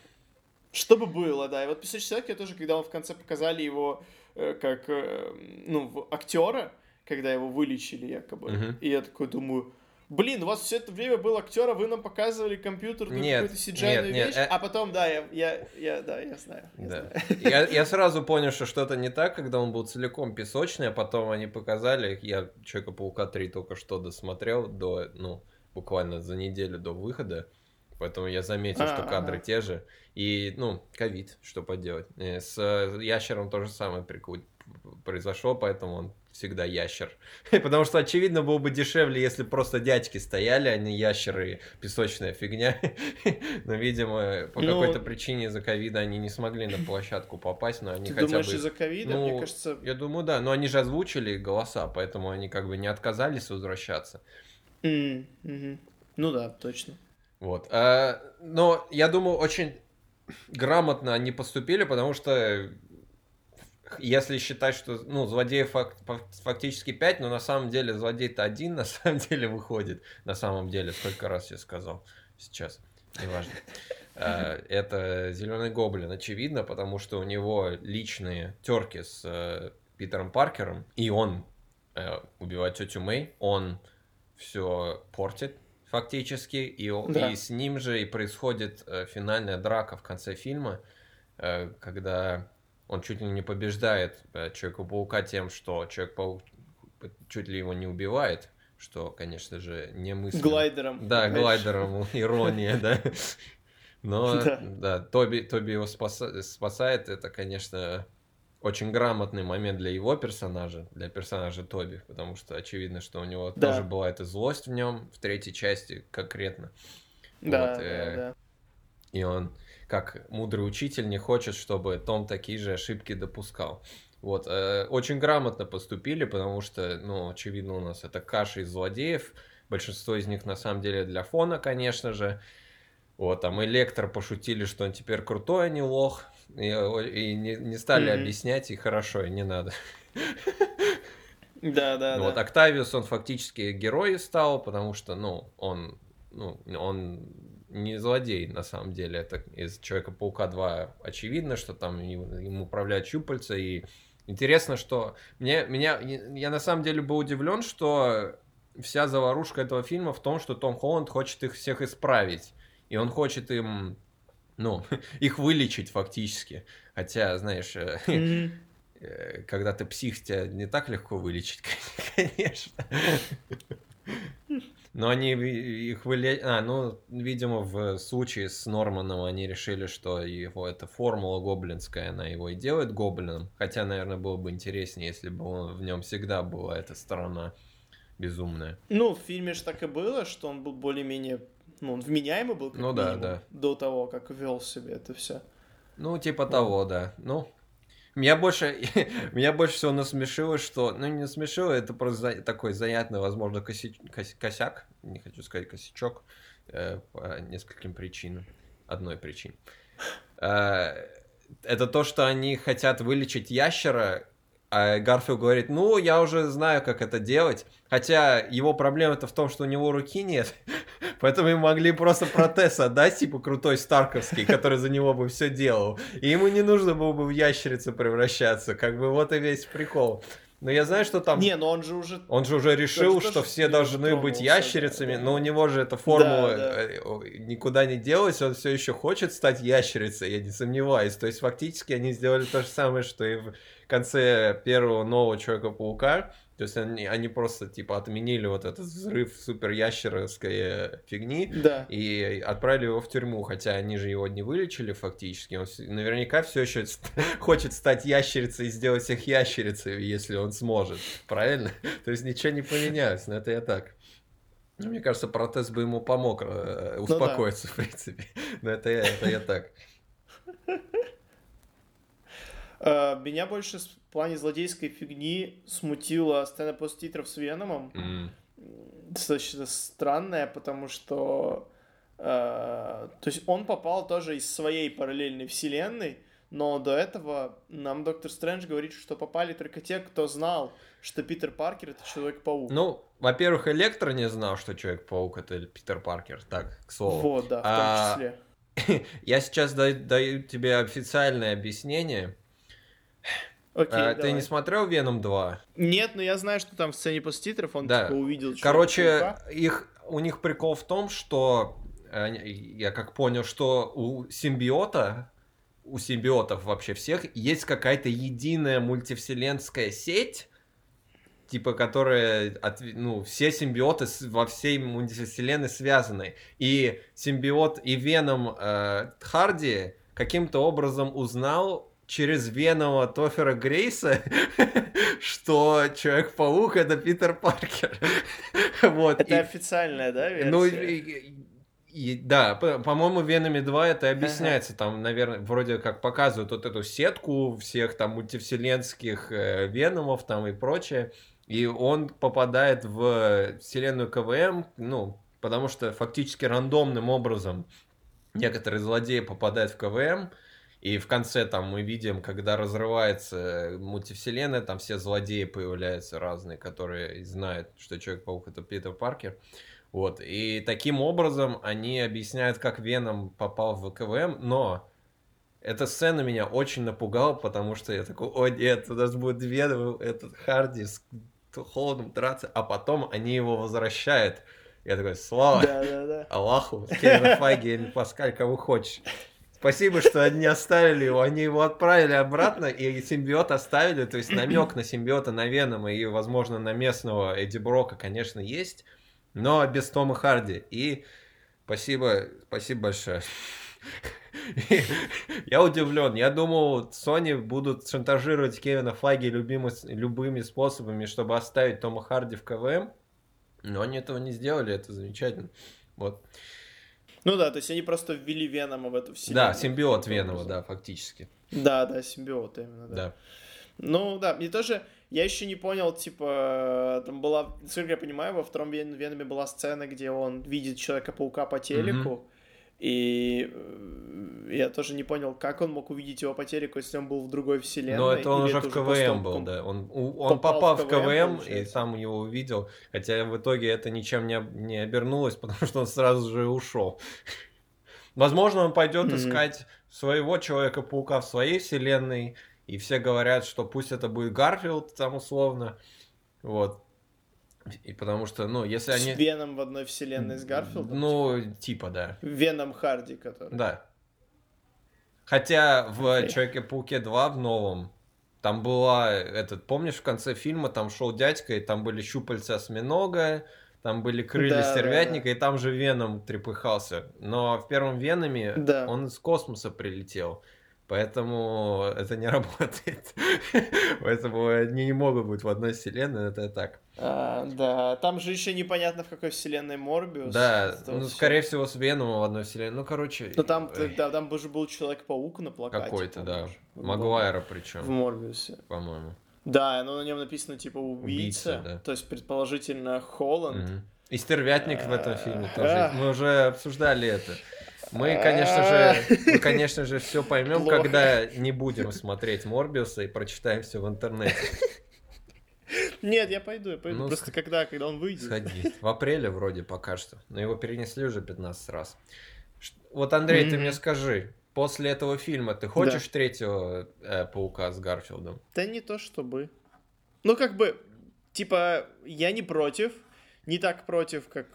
Чтобы было, да. И вот «Песочный человек» я тоже, когда он в конце показали его э, как, э, ну, актера, когда его вылечили якобы, Мгм. и я такой думаю, блин, у вас все это время был актер, а вы нам показывали компьютерную Нет, какую-то cgi нет, нет, вещь, э- а потом, да, я, я, я- да, я знаю. я Да. знаю. Я, я сразу понял, что что-то не так, когда он был целиком песочный, а потом они показали, я Человека-паука 3 только что досмотрел до, ну, буквально за неделю до выхода, поэтому я заметил, что А, кадры ага. те же. И, ну, ковид, что поделать. Э, С э, ящером то же самое прику- произошло, поэтому он всегда ящер. Потому что, очевидно, было бы дешевле, если просто дядьки стояли, а не ящеры и песочная фигня. Но, видимо, по Ну- какой-то причине из-за ковида они не смогли на площадку попасть, но они Ты хотя думаешь, бы... из-за ковида? Ну, Мне кажется, Я думаю, да. Но они же озвучили голоса, поэтому они как бы не отказались возвращаться. м, мгм. ну да, точно. Вот. А, но я думаю, очень грамотно они поступили, потому что если считать, что ну, злодеев фак- фак- фактически 5, но на самом деле злодей-то один, на самом деле выходит. На самом деле, сколько раз я сказал сейчас, неважно. А, Это Зеленый Гоблин, очевидно, потому что у него личные терки с э, Питером Паркером, и он э, убивает тетю Мэй, он все портит фактически, и, Да. и с ним же и происходит э, финальная драка в конце фильма, э, когда он чуть ли не побеждает э, Человека-паука тем, что Человек-паук чуть ли его не убивает, что, конечно же, немыслимо. Глайдером. Да, же. глайдером, ирония, да. Но, Да. да, Тоби, Тоби его спаса- спасает, это, конечно, очень грамотный момент для его персонажа, для персонажа Тоби, потому что очевидно, что у него Да. тоже была эта злость в нем, в третьей части конкретно. Да, Вот, да, э, да. И он, как мудрый учитель, не хочет, чтобы Том такие же ошибки допускал. Вот, э, очень грамотно поступили, потому что, ну, очевидно, у нас это каша из злодеев. Большинство из них, на самом деле, для фона, конечно же. Вот, там Электро пошутили, что он теперь крутой, а не лох. И, и не, не стали Мгм. объяснять, и хорошо, и не надо. Да, да, Вот да. Октавиус, он фактически герой стал, потому что, ну, он, ну, он не злодей, на самом деле. Это из Человека-паука 2 очевидно, что там ему, им управляют щупальца, и интересно, что мне, меня, я на самом деле был удивлен, что вся заварушка этого фильма в том, что Том Холланд хочет их всех исправить, и он хочет им, ну, их вылечить фактически. Хотя, знаешь. Э, когда ты псих, тебя не так легко вылечить, конечно. Но они их вылечили... А, ну, видимо, в случае с Норманом они решили, что его эта формула гоблинская, она его и делает гоблином. Хотя, наверное, было бы интереснее, если бы он- в нем всегда была эта сторона безумная. Ну, в фильме же так и было, что он был более-менее, ну, он вменяемый был, как Ну да, минимум, да. до того, как вел себе это все. Ну, типа того, да. Ну, меня больше, меня больше всего насмешило, что, ну, не насмешило, это просто такой занятный, возможно, коси- кос- косяк, не хочу сказать косячок, э, по нескольким причинам, одной причине. Э, Это то, что они хотят вылечить ящера, а Гарфилд говорит, ну, я уже знаю, как это делать. Хотя его проблема-то в том, что у него руки нет. Поэтому им могли просто протез отдать, типа крутой Старковский, который за него бы все делал. И ему не нужно было бы в ящерицу превращаться. Как бы вот и весь прикол. Но я знаю, что там... Не, но он же уже... Он же уже решил, что тоже все должны быть ящерицами, да. но у него же эта формула Да, да. э, никуда не делась, он все еще хочет стать ящерицей, я не сомневаюсь. То есть фактически они сделали то же самое, что и в конце первого нового Человека-паука, То есть они, они просто типа отменили вот этот взрыв супер ящеровской фигни Да. и отправили его в тюрьму, хотя они же его не вылечили фактически. Он наверняка все еще хочет стать ящерицей и сделать всех ящерицей, если он сможет. Правильно? То есть ничего не поменялось, но это я так. Ну, Мне кажется, протез бы ему помог э, да. успокоиться, в принципе. Но это я, это я так. Э, Меня больше в плане злодейской фигни смутила сцена после титров с Веномом. М. достаточно странная, потому что э, то есть он попал тоже из своей параллельной вселенной, но до этого нам Доктор Стрэндж говорит, что попали только те, кто знал, что Питер Паркер это Человек-паук. Ну, во-первых, Электро не знал, что Человек-паук это Питер Паркер. Так, к слову. вот, да, в том А, числе. Я сейчас даю, даю тебе официальное объяснение. Окей, А, ты не смотрел Веном 2? Нет, но я знаю, что там в сцене после титров он Да. типа увидел Короче, их, у них прикол в том, что э, я как понял, что у симбиота, у симбиотов вообще всех, есть какая-то единая мультивселенская сеть, типа, которая, от- ну, все симбиоты во всей мультивселенной связаны. И симбиот и Веном э, Харди каким-то образом узнал через Венома Тофера Грейса, что Человек-паук это Питер Паркер. Вот. Это и- официальная, да, версия? ну, и- и- да, по- по-моему, в Веноме 2 это объясняется. Там, наверное, вроде как показывают вот эту сетку всех там мультивселенских э, Веномов там и прочее. И он попадает в вселенную КВМ, ну, потому что фактически рандомным образом некоторые злодеи попадают в КВМ, и в конце там мы видим, когда разрывается мультивселенная, там все злодеи появляются разные, которые знают, что Человек-паук это Питер Паркер. Вот. И таким образом они объясняют, как Веном попал в КВМ, но эта сцена меня очень напугала, потому что я такой, о нет, у нас будет Веном, этот Харди с Холодом драться, а потом они его возвращают. Я такой, слава Да, да, да. Аллаху, Кевина Файги, Паскаль, кого хочешь. Спасибо, что они оставили его, они его отправили обратно, и симбиот оставили, то есть намек на симбиота, на Венома и, возможно, на местного Эдди Брока, конечно, есть, но без Тома Харди. И спасибо, спасибо большое. Я удивлен. Я думал, Sony будут шантажировать Кевина любимы- любыми способами, чтобы оставить Тома Харди в КВМ. Но они этого не сделали, это замечательно. Вот. Ну да, то есть они просто ввели Венома в эту вселенную. Да, симбиот Венома, да, фактически. Да, да, симбиот именно, да. Да. Ну да, мне тоже, я еще не понял, типа, там была, насколько я понимаю, во втором Вен- Веноме была сцена, где он видит Человека-паука по телеку, и э, я тоже не понял, как он мог увидеть его по телеку, если он был в другой вселенной. Но это он уже в после того, КВМ как был, он- да. Он, он попал попал в в КВМ, КВМ и сам его увидел. Хотя в итоге это ничем не, не обернулось, потому что он сразу же ушел. Возможно, он пойдет Мгм. искать своего Человека-паука в своей вселенной, и все говорят, что пусть это будет Гарфилд, там условно. Вот. И потому что, ну, если С они... Веном в одной вселенной с Гарфилдом? Ну, типа, да. Веном Харди, который. Да. Хотя в Окей. Человеке-пауке 2 в новом там была, этот, помнишь, в конце фильма там шел дядька, и там были щупальца осьминога, там были крылья Да, да, стервятника, и там же Веном трепыхался. Но в первом Веноме Да. он из космоса прилетел. Поэтому это не работает. Поэтому они не могут быть в одной вселенной, это так. А, да, там же еще непонятно, в какой вселенной Морбиус. Да, ну, всё. скорее всего, с Веномом в одной вселенной. Ну, короче... Ну там, ой, да, там же был Человек-паук на плакате. Какой-то, да. Магуайра Мор- В причем, Морбиусе. по-моему. Да, но на нем написано типа убийца, Убийца, да. то есть предположительно Холланд. Мгм. И стервятник в этом фильме тоже. А. Мы уже обсуждали это. Мы, конечно же, мы, конечно же, все поймем, когда не будем смотреть Морбиуса и прочитаем все в интернете. Нет, я пойду, я пойду. Ну, Просто когда, когда он выйдет. Сходи. В апреле вроде пока что. Но его перенесли уже 15 раз. Вот, Андрей, ты Мгм. мне скажи, после этого фильма ты хочешь третьего э, паука с Гарфилдом? Да не то чтобы. Ну, как бы, типа, я не против. Не так против, как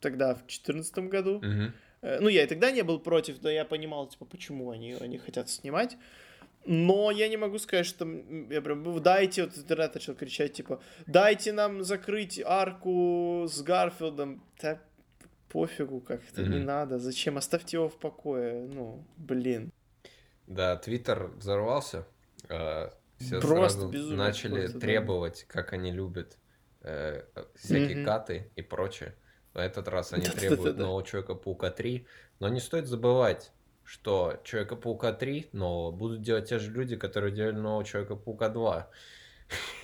тогда, в 2014 году. Мгм. Э, Ну, я и тогда не был против, но я понимал, типа, почему они, они хотят снимать. Но я не могу сказать, что я прям, дайте, вот интернет начал кричать, типа, дайте нам закрыть арку с Гарфилдом. Да пофигу как-то, mm-hmm. не надо. Зачем? Оставьте его в покое. Ну, блин. Да, Твиттер взорвался. Э, все просто сразу начали просто, требовать, да. как они любят э, всякие mm-hmm. каты и прочее. В этот раз они требуют нового Человека-паука 3. Но не стоит забывать, что Человека-паука 3 нового будут делать те же люди, которые делали нового Человека-паука 2.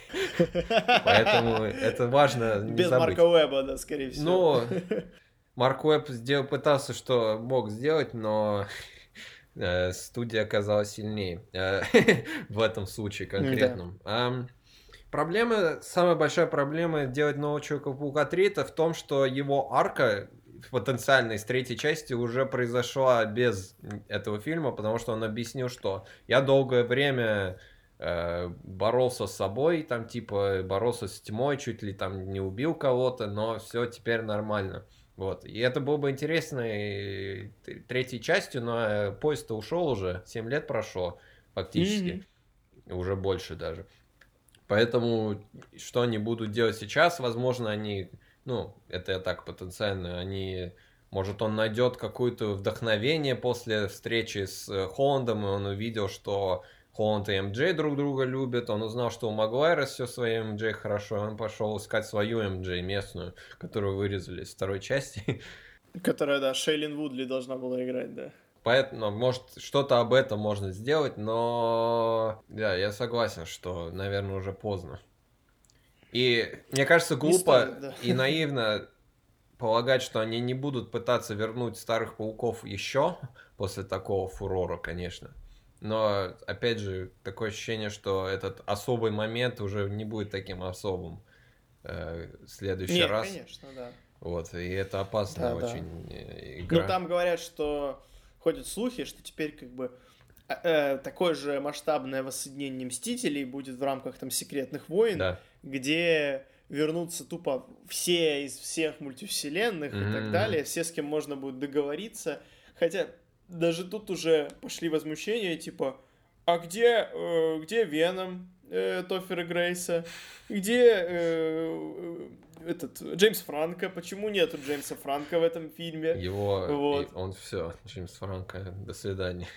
Поэтому это важно не Без Марка Уэба, да, скорее всего. Ну, Марк Уэбб сделал, пытался, что мог сделать, но э, студия оказалась сильнее э, в этом случае конкретном. Да. Проблема, самая большая проблема делать нового Человека-паука 3 это в том, что его арка потенциально из третьей части уже произошла без этого фильма, потому что он объяснил, что я долгое время э, боролся с собой, там типа боролся с тьмой, чуть ли там не убил кого-то, но все теперь нормально. Вот. И это было бы интересной третьей частью, но э, поезд-то ушел уже, 7 лет прошло фактически, mm-hmm. уже больше даже. Поэтому что они будут делать сейчас, возможно, они, ну, это я так потенциально, они, может, он найдет какое-то вдохновение после встречи с э, Холландом, и он увидел, что Холланд и МД друг друга любят, он узнал, что у Магуайра все свои МД хорошо, он пошел искать свою МД местную, которую вырезали из второй части. Которая, да, Шейлин Вудли должна была играть, да. Поэтому, может, что-то об этом можно сделать, но да, я согласен, что, наверное, уже поздно. И мне кажется, глупо стоит, да. и наивно полагать, что они не будут пытаться вернуть старых пауков еще после такого фурора, конечно. Но, опять же, такое ощущение, что этот особый момент уже не будет таким особым э, в следующий Нет, раз. конечно, да. Вот, и это опасная да, очень да. Э, игра. Ну, там говорят, что ходят слухи, что теперь как бы э, э, такое же масштабное воссоединение Мстителей будет в рамках там секретных войн, да. где вернутся тупо все из всех мультивселенных mm-hmm. и так далее, все, с кем можно будет договориться. Хотя даже тут уже пошли возмущения, типа, а где, э, где Веном э, Тофера Грейса? Где э, этот Джеймс Франко, почему нету Джеймса Франко в этом фильме? Его, вот. он все, Джеймс Франко, до свидания.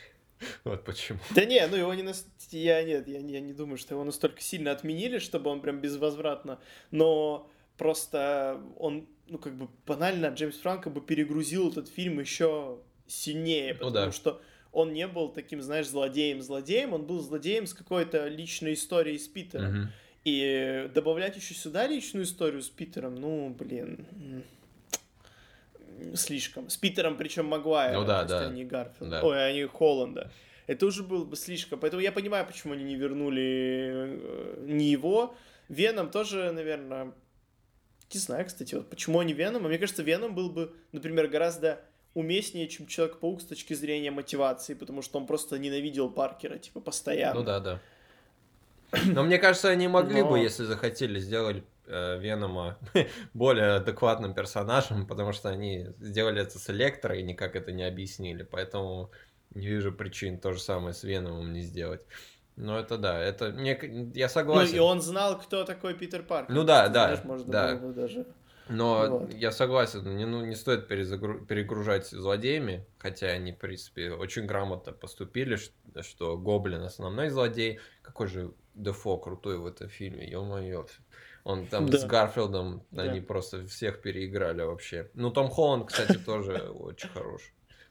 Вот почему. Да не, ну его не на... Я нет, я, я не думаю, что его настолько сильно отменили, чтобы он прям безвозвратно, но просто он, ну как бы банально Джеймс Франко бы перегрузил этот фильм еще сильнее, потому ну, да. что он не был таким, знаешь, злодеем-злодеем, он был злодеем с какой-то личной историей с Питером. Угу. И добавлять еще сюда личную историю с Питером, ну, блин, слишком. С Питером, причем Магуайра, ну, да, да. а не Гарфилда. Да. Ой, а не Холланда. Это уже было бы слишком. Поэтому я понимаю, почему они не вернули э, не его. Веном тоже, наверное... Не знаю, кстати, вот почему они Веном. А мне кажется, Веном был бы, например, гораздо уместнее, чем Человек-паук с точки зрения мотивации, потому что он просто ненавидел Паркера, типа, постоянно. Ну да, да. Но мне кажется, они могли Но... бы, если захотели, сделать э, Венома более адекватным персонажем, потому что они сделали это с Электро и никак это не объяснили, поэтому не вижу причин то же самое с Веномом не сделать. Ну, это да, это мне, я согласен. Ну, и он знал, кто такой Питер Паркер. Ну да, да, знаешь, можно да. Было бы даже... Но вот. я согласен, не, ну, не стоит перезагру... перегружать злодеями, хотя они, в принципе, очень грамотно поступили, что, что Гоблин основной злодей. Какой же Дефо крутой в этом фильме, ё-моё. Он там да. с Гарфилдом, да. они просто всех переиграли вообще. Ну, Том Холланд, кстати, тоже очень хорош.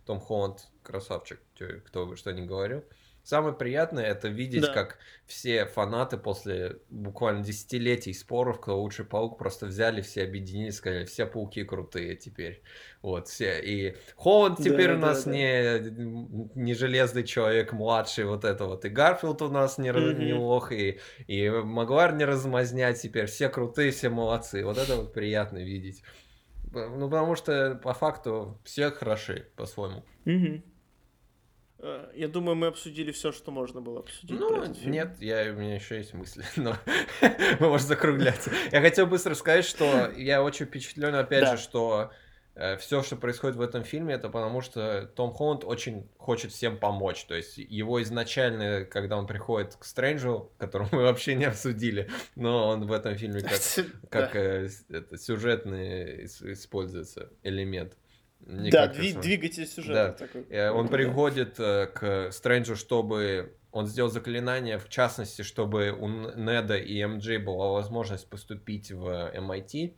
Том Холланд красавчик, кто бы что ни говорил. Самое приятное это видеть, да. как все фанаты после буквально десятилетий споров, кто лучший паук, просто взяли, все объединились, сказали, все пауки крутые теперь. Вот, все. И Холланд теперь да, у нас да, не, не железный человек младший, вот это вот. И Гарфилд у нас не, mm-hmm. не лох, и, и Магуар не размазнять теперь. Все крутые, все молодцы. Вот это вот приятно видеть. Ну, потому что по факту все хороши по-своему. Mm-hmm. Э, я думаю, мы обсудили все, что можно было обсудить. Ну, нет, я, у меня еще есть мысли, но мы можем закругляться. Я хотел быстро сказать, что я очень впечатлен, опять да. же, что э, все, что происходит в этом фильме, это потому что Том Холланд очень хочет всем помочь. То есть его изначально, когда он приходит к Стрэнджу, которого мы вообще не обсудили, но он в этом фильме как, как э, это, сюжетный используется элемент. Не да, дви- двигатель сюжета да. такой. Э, он приходит э, к Стрэнджу, чтобы он сделал заклинание, в частности, чтобы у Неда и МД была возможность поступить в MIT.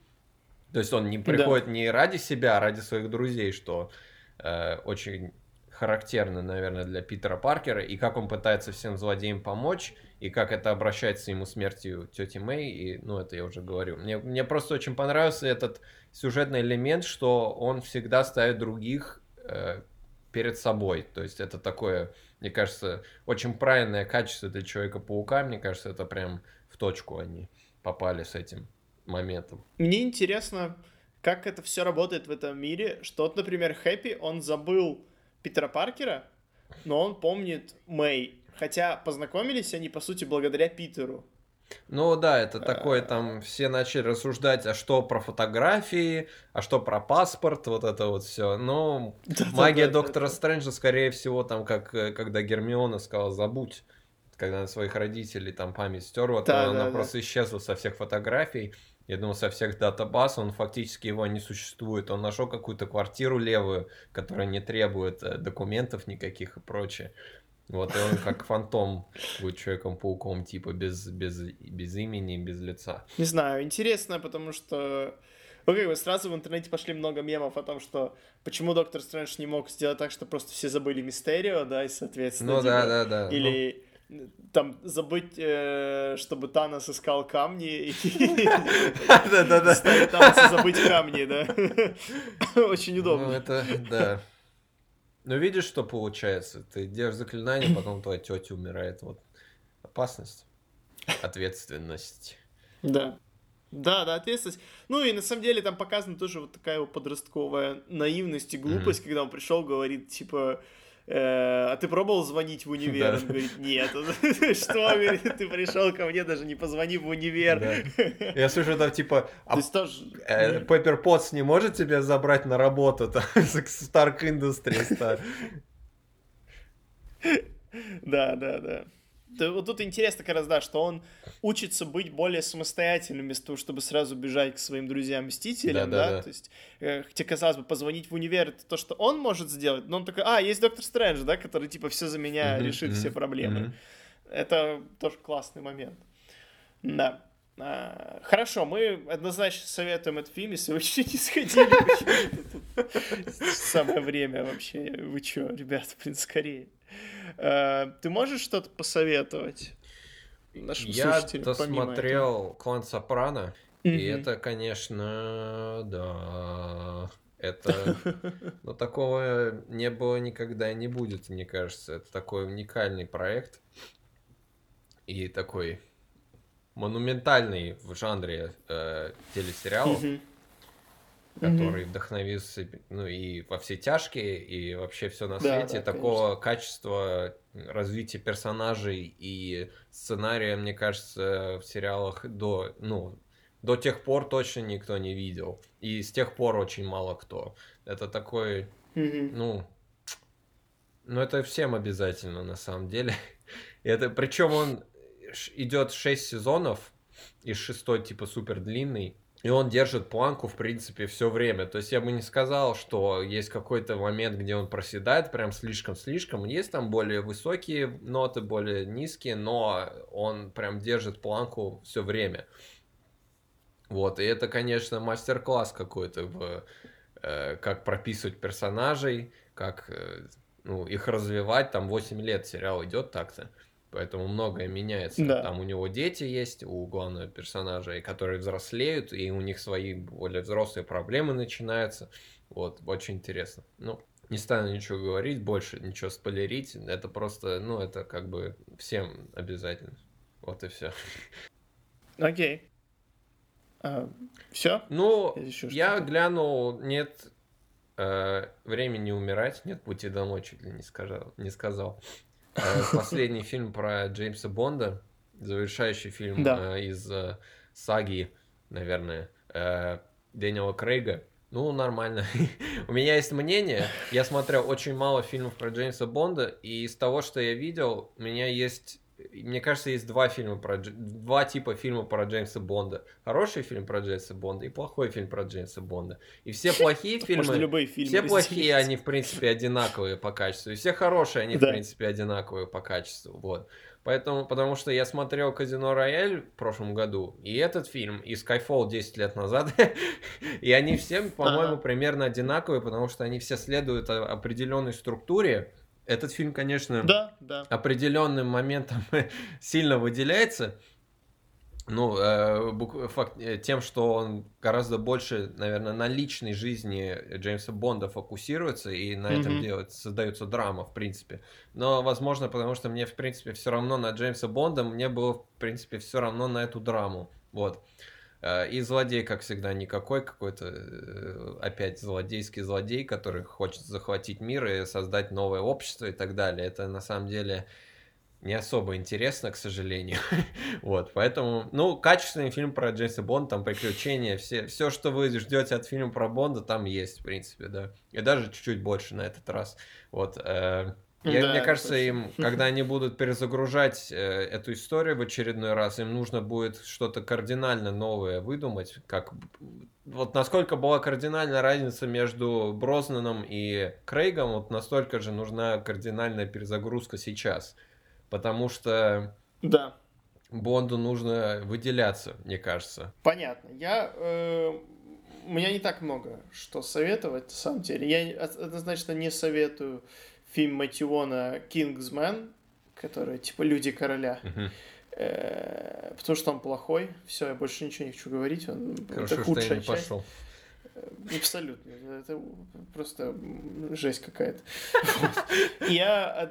То есть он не приходит да. не ради себя, а ради своих друзей, что э, очень характерно, наверное, для Питера Паркера, и как он пытается всем злодеям помочь, и как это обращается ему смертью тети Мэй, и, ну, это я уже говорю. Мне, мне просто очень понравился этот сюжетный элемент, что он всегда ставит других э, перед собой. То есть это такое, мне кажется, очень правильное качество для Человека-паука. Мне кажется, это прям в точку они попали с этим моментом. Мне интересно, как это все работает в этом мире, что например, Хэппи, он забыл Питера Паркера, но он помнит Мэй. Хотя познакомились они, по сути, благодаря Питеру. Ну да, это такое, там все начали рассуждать, а что про фотографии, а что про паспорт, вот это вот все. Но магия Доктора Стрэнджа, скорее всего, там, как э, когда Гермиона сказала, забудь, когда на своих родителей там память стерла, то она просто исчезла со всех фотографий. Я думал, со всех датабаз он фактически его не существует. Он нашел какую-то квартиру левую, которая не требует э, документов никаких и прочее. Вот, и он как фантом будет Человеком-пауком, типа, без, без, без имени, без лица. Не знаю, интересно, потому что... Ну, как бы сразу в интернете пошли много мемов о том, что почему Доктор Стрэндж не мог сделать так, что просто все забыли Мистерио, да, и, соответственно... Ну, типа, да, да, да. Или... Ну там забыть, э, чтобы Танос искал камни. Да-да-да. Танос забыть камни, да. Очень удобно. Ну, это, да. Ну, видишь, что получается? Ты делаешь заклинание, потом твоя тетя умирает. Вот опасность, ответственность. Да. Да, да, ответственность. Ну и на самом деле там показана тоже вот такая вот подростковая наивность и глупость, mm-hmm. когда он пришел, говорит, типа, а ты пробовал звонить в универ? Он говорит, нет. Что, говорит, ты пришел ко мне, даже не позвони в универ. Я слышу там типа, а Пеппер Потс не может тебя забрать на работу Stark Industries? Да, да, да вот тут интересно как раз, да, что он учится быть более самостоятельным, вместо того, чтобы сразу бежать к своим друзьям-мстителям, да, да, да? то есть, э, хотя, казалось бы, позвонить в универ, это то, что он может сделать, но он такой, а, есть Доктор Стрэндж, да, который, типа, все за меня mm-hmm, решит mm-hmm, все проблемы. Mm-hmm. Это тоже классный момент. Да. А, хорошо, мы однозначно советуем этот фильм, если вы еще не сходили. Самое время вообще. Вы что, ребята, блин, скорее. Э, ты можешь что-то посоветовать? Я досмотрел «Клан Сопрано», и это, конечно, да, это, ну, такого не было никогда и не будет, мне кажется. Это такой уникальный проект и такой монументальный в жанре э, телесериалов который mm-hmm. вдохновился, ну, и во все тяжкие, и вообще все на свете. Да, Такого конечно. качества развития персонажей и сценария, мне кажется, в сериалах до, ну, до тех пор точно никто не видел. И с тех пор очень мало кто. Это такой, mm-hmm. ну, ну, это всем обязательно, на самом деле. это, причем он идет 6 сезонов, и шестой, типа, супер длинный. И он держит планку, в принципе, все время. То есть я бы не сказал, что есть какой-то момент, где он проседает прям слишком-слишком. Есть там более высокие ноты, более низкие, но он прям держит планку все время. Вот, и это, конечно, мастер-класс какой-то в э, как прописывать персонажей, как э, ну, их развивать. Там 8 лет сериал идет так-то. Поэтому многое меняется. Да. Там у него дети есть, у главного персонажа, которые взрослеют, и у них свои более взрослые проблемы начинаются. Вот, очень интересно. Ну, не стану ничего говорить, больше ничего спойлерить. Это просто, ну, это как бы всем обязательно. Вот и все. Окей. А, все? Ну, я глянул, нет э, времени умирать, нет пути домой, чуть ли не сказал. Не сказал. Э, последний фильм про Джеймса Бонда, завершающий фильм да. Э, из э, саги, наверное, Дэниела Крейга. Ну, нормально. У меня есть мнение. Я смотрел очень мало фильмов про Джеймса Бонда, и из того, что я видел, у меня есть мне кажется, есть два фильма про два типа фильма про Джеймса Бонда. Хороший фильм про Джеймса Бонда и плохой фильм про Джеймса Бонда. И все плохие фильмы, любые фильмы все плохие, они в принципе одинаковые по качеству. И все хорошие, они в принципе одинаковые по качеству. Вот. Поэтому, потому что я смотрел «Казино Рояль» в прошлом году, и этот фильм, и «Скайфолл» 10 лет назад, и они все, по-моему, примерно одинаковые, потому что они все следуют определенной структуре, этот фильм, конечно, да, да. определенным моментом сильно выделяется. Ну, э, факт, э, тем, что он гораздо больше, наверное, на личной жизни Джеймса Бонда фокусируется, и на mm-hmm. этом делает, создается драма, в принципе. Но, возможно, потому что мне, в принципе, все равно на Джеймса Бонда, мне было, в принципе, все равно на эту драму. Вот. Э, Э, и злодей, как всегда, никакой, какой-то э, опять злодейский злодей, который хочет захватить мир и создать новое общество и так далее. Это на самом деле не особо интересно, к сожалению. вот, поэтому, ну, качественный фильм про Джеймса Бонда, там приключения, все, все, что вы ждете от фильма про Бонда, там есть, в принципе, да. И даже чуть-чуть больше на этот раз. Вот, э, я, да, мне кажется, им, когда они будут перезагружать э, эту историю в очередной раз, им нужно будет что-то кардинально новое выдумать. Как вот насколько была кардинальная разница между Брознаном и Крейгом, вот настолько же нужна кардинальная перезагрузка сейчас, потому что да. Бонду нужно выделяться, мне кажется. Понятно. Я э, у меня не так много что советовать, на самом деле. Я однозначно не советую фильм Матиона «Кингсмен», который типа «Люди короля». Э, потому что он плохой. Все, я больше ничего не хочу говорить. Он, Хорошо, это худшая что я не часть. пошел. Э, абсолютно. Это просто жесть какая-то. Я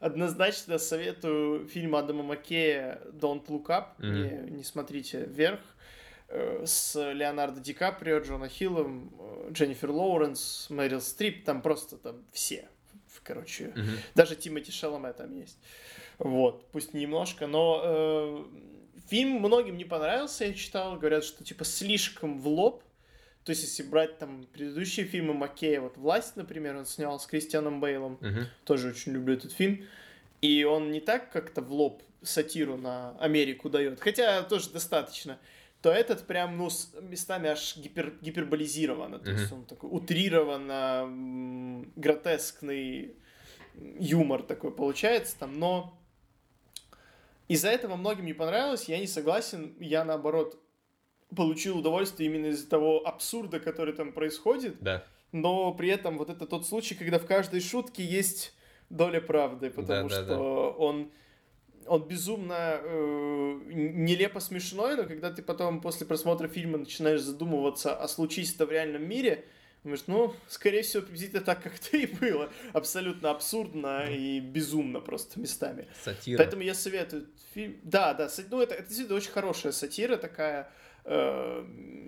однозначно советую фильм Адама Маккея «Don't Look Up». Не смотрите вверх э, с Леонардо Ди Каприо, Джона Хиллом, Дженнифер Лоуренс, Мэрил Стрип, там просто там все короче. Угу. Даже Тимати Шаломе там есть. Вот, пусть немножко, но э, фильм многим не понравился, я читал, говорят, что типа слишком в лоб. То есть, если брать там предыдущие фильмы Маккея, вот «Власть», например, он снял с Кристианом Бейлом, угу. тоже очень люблю этот фильм, и он не так как-то в лоб сатиру на Америку дает, хотя тоже достаточно, то этот прям, ну, с местами аж гипер, гиперболизировано. То есть он такой утрированно гротескный юмор такой получается там, но из-за этого многим не понравилось, я не согласен, я наоборот получил удовольствие именно из-за того абсурда, который там происходит. Да. Но при этом вот это тот случай, когда в каждой шутке есть доля правды, потому да, что да, да. он он безумно э, нелепо смешной, но когда ты потом после просмотра фильма начинаешь задумываться, а случись это в реальном мире, думаешь, ну, скорее всего, приблизительно так, как это и было. Абсолютно абсурдно и безумно просто местами. Сатира. Поэтому я советую фильм. Да, да, ну это, это действительно очень хорошая сатира такая, э,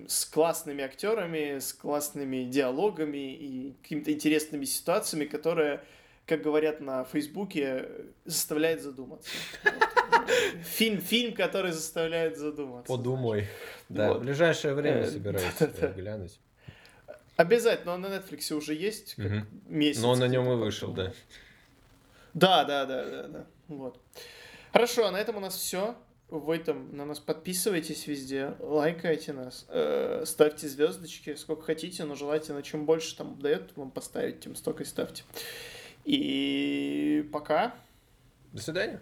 с классными актерами, с классными диалогами и какими-то интересными ситуациями, которые как говорят на Фейсбуке, заставляет задуматься. Фильм, фильм, который заставляет задуматься. Подумай. Да, в ближайшее время э, собираюсь глянуть. Обязательно, он на Netflix уже есть, как месяц. Но он на нем и вышел, да. Да, да, да, да, да. Вот. Хорошо, а на этом у нас все. Вы там на нас подписывайтесь везде, лайкайте нас, э, ставьте звездочки, сколько хотите, но желательно, чем больше там дает вам поставить, тем столько и ставьте. И пока. До свидания.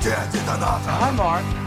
Дядя Доната. Hi, Mark.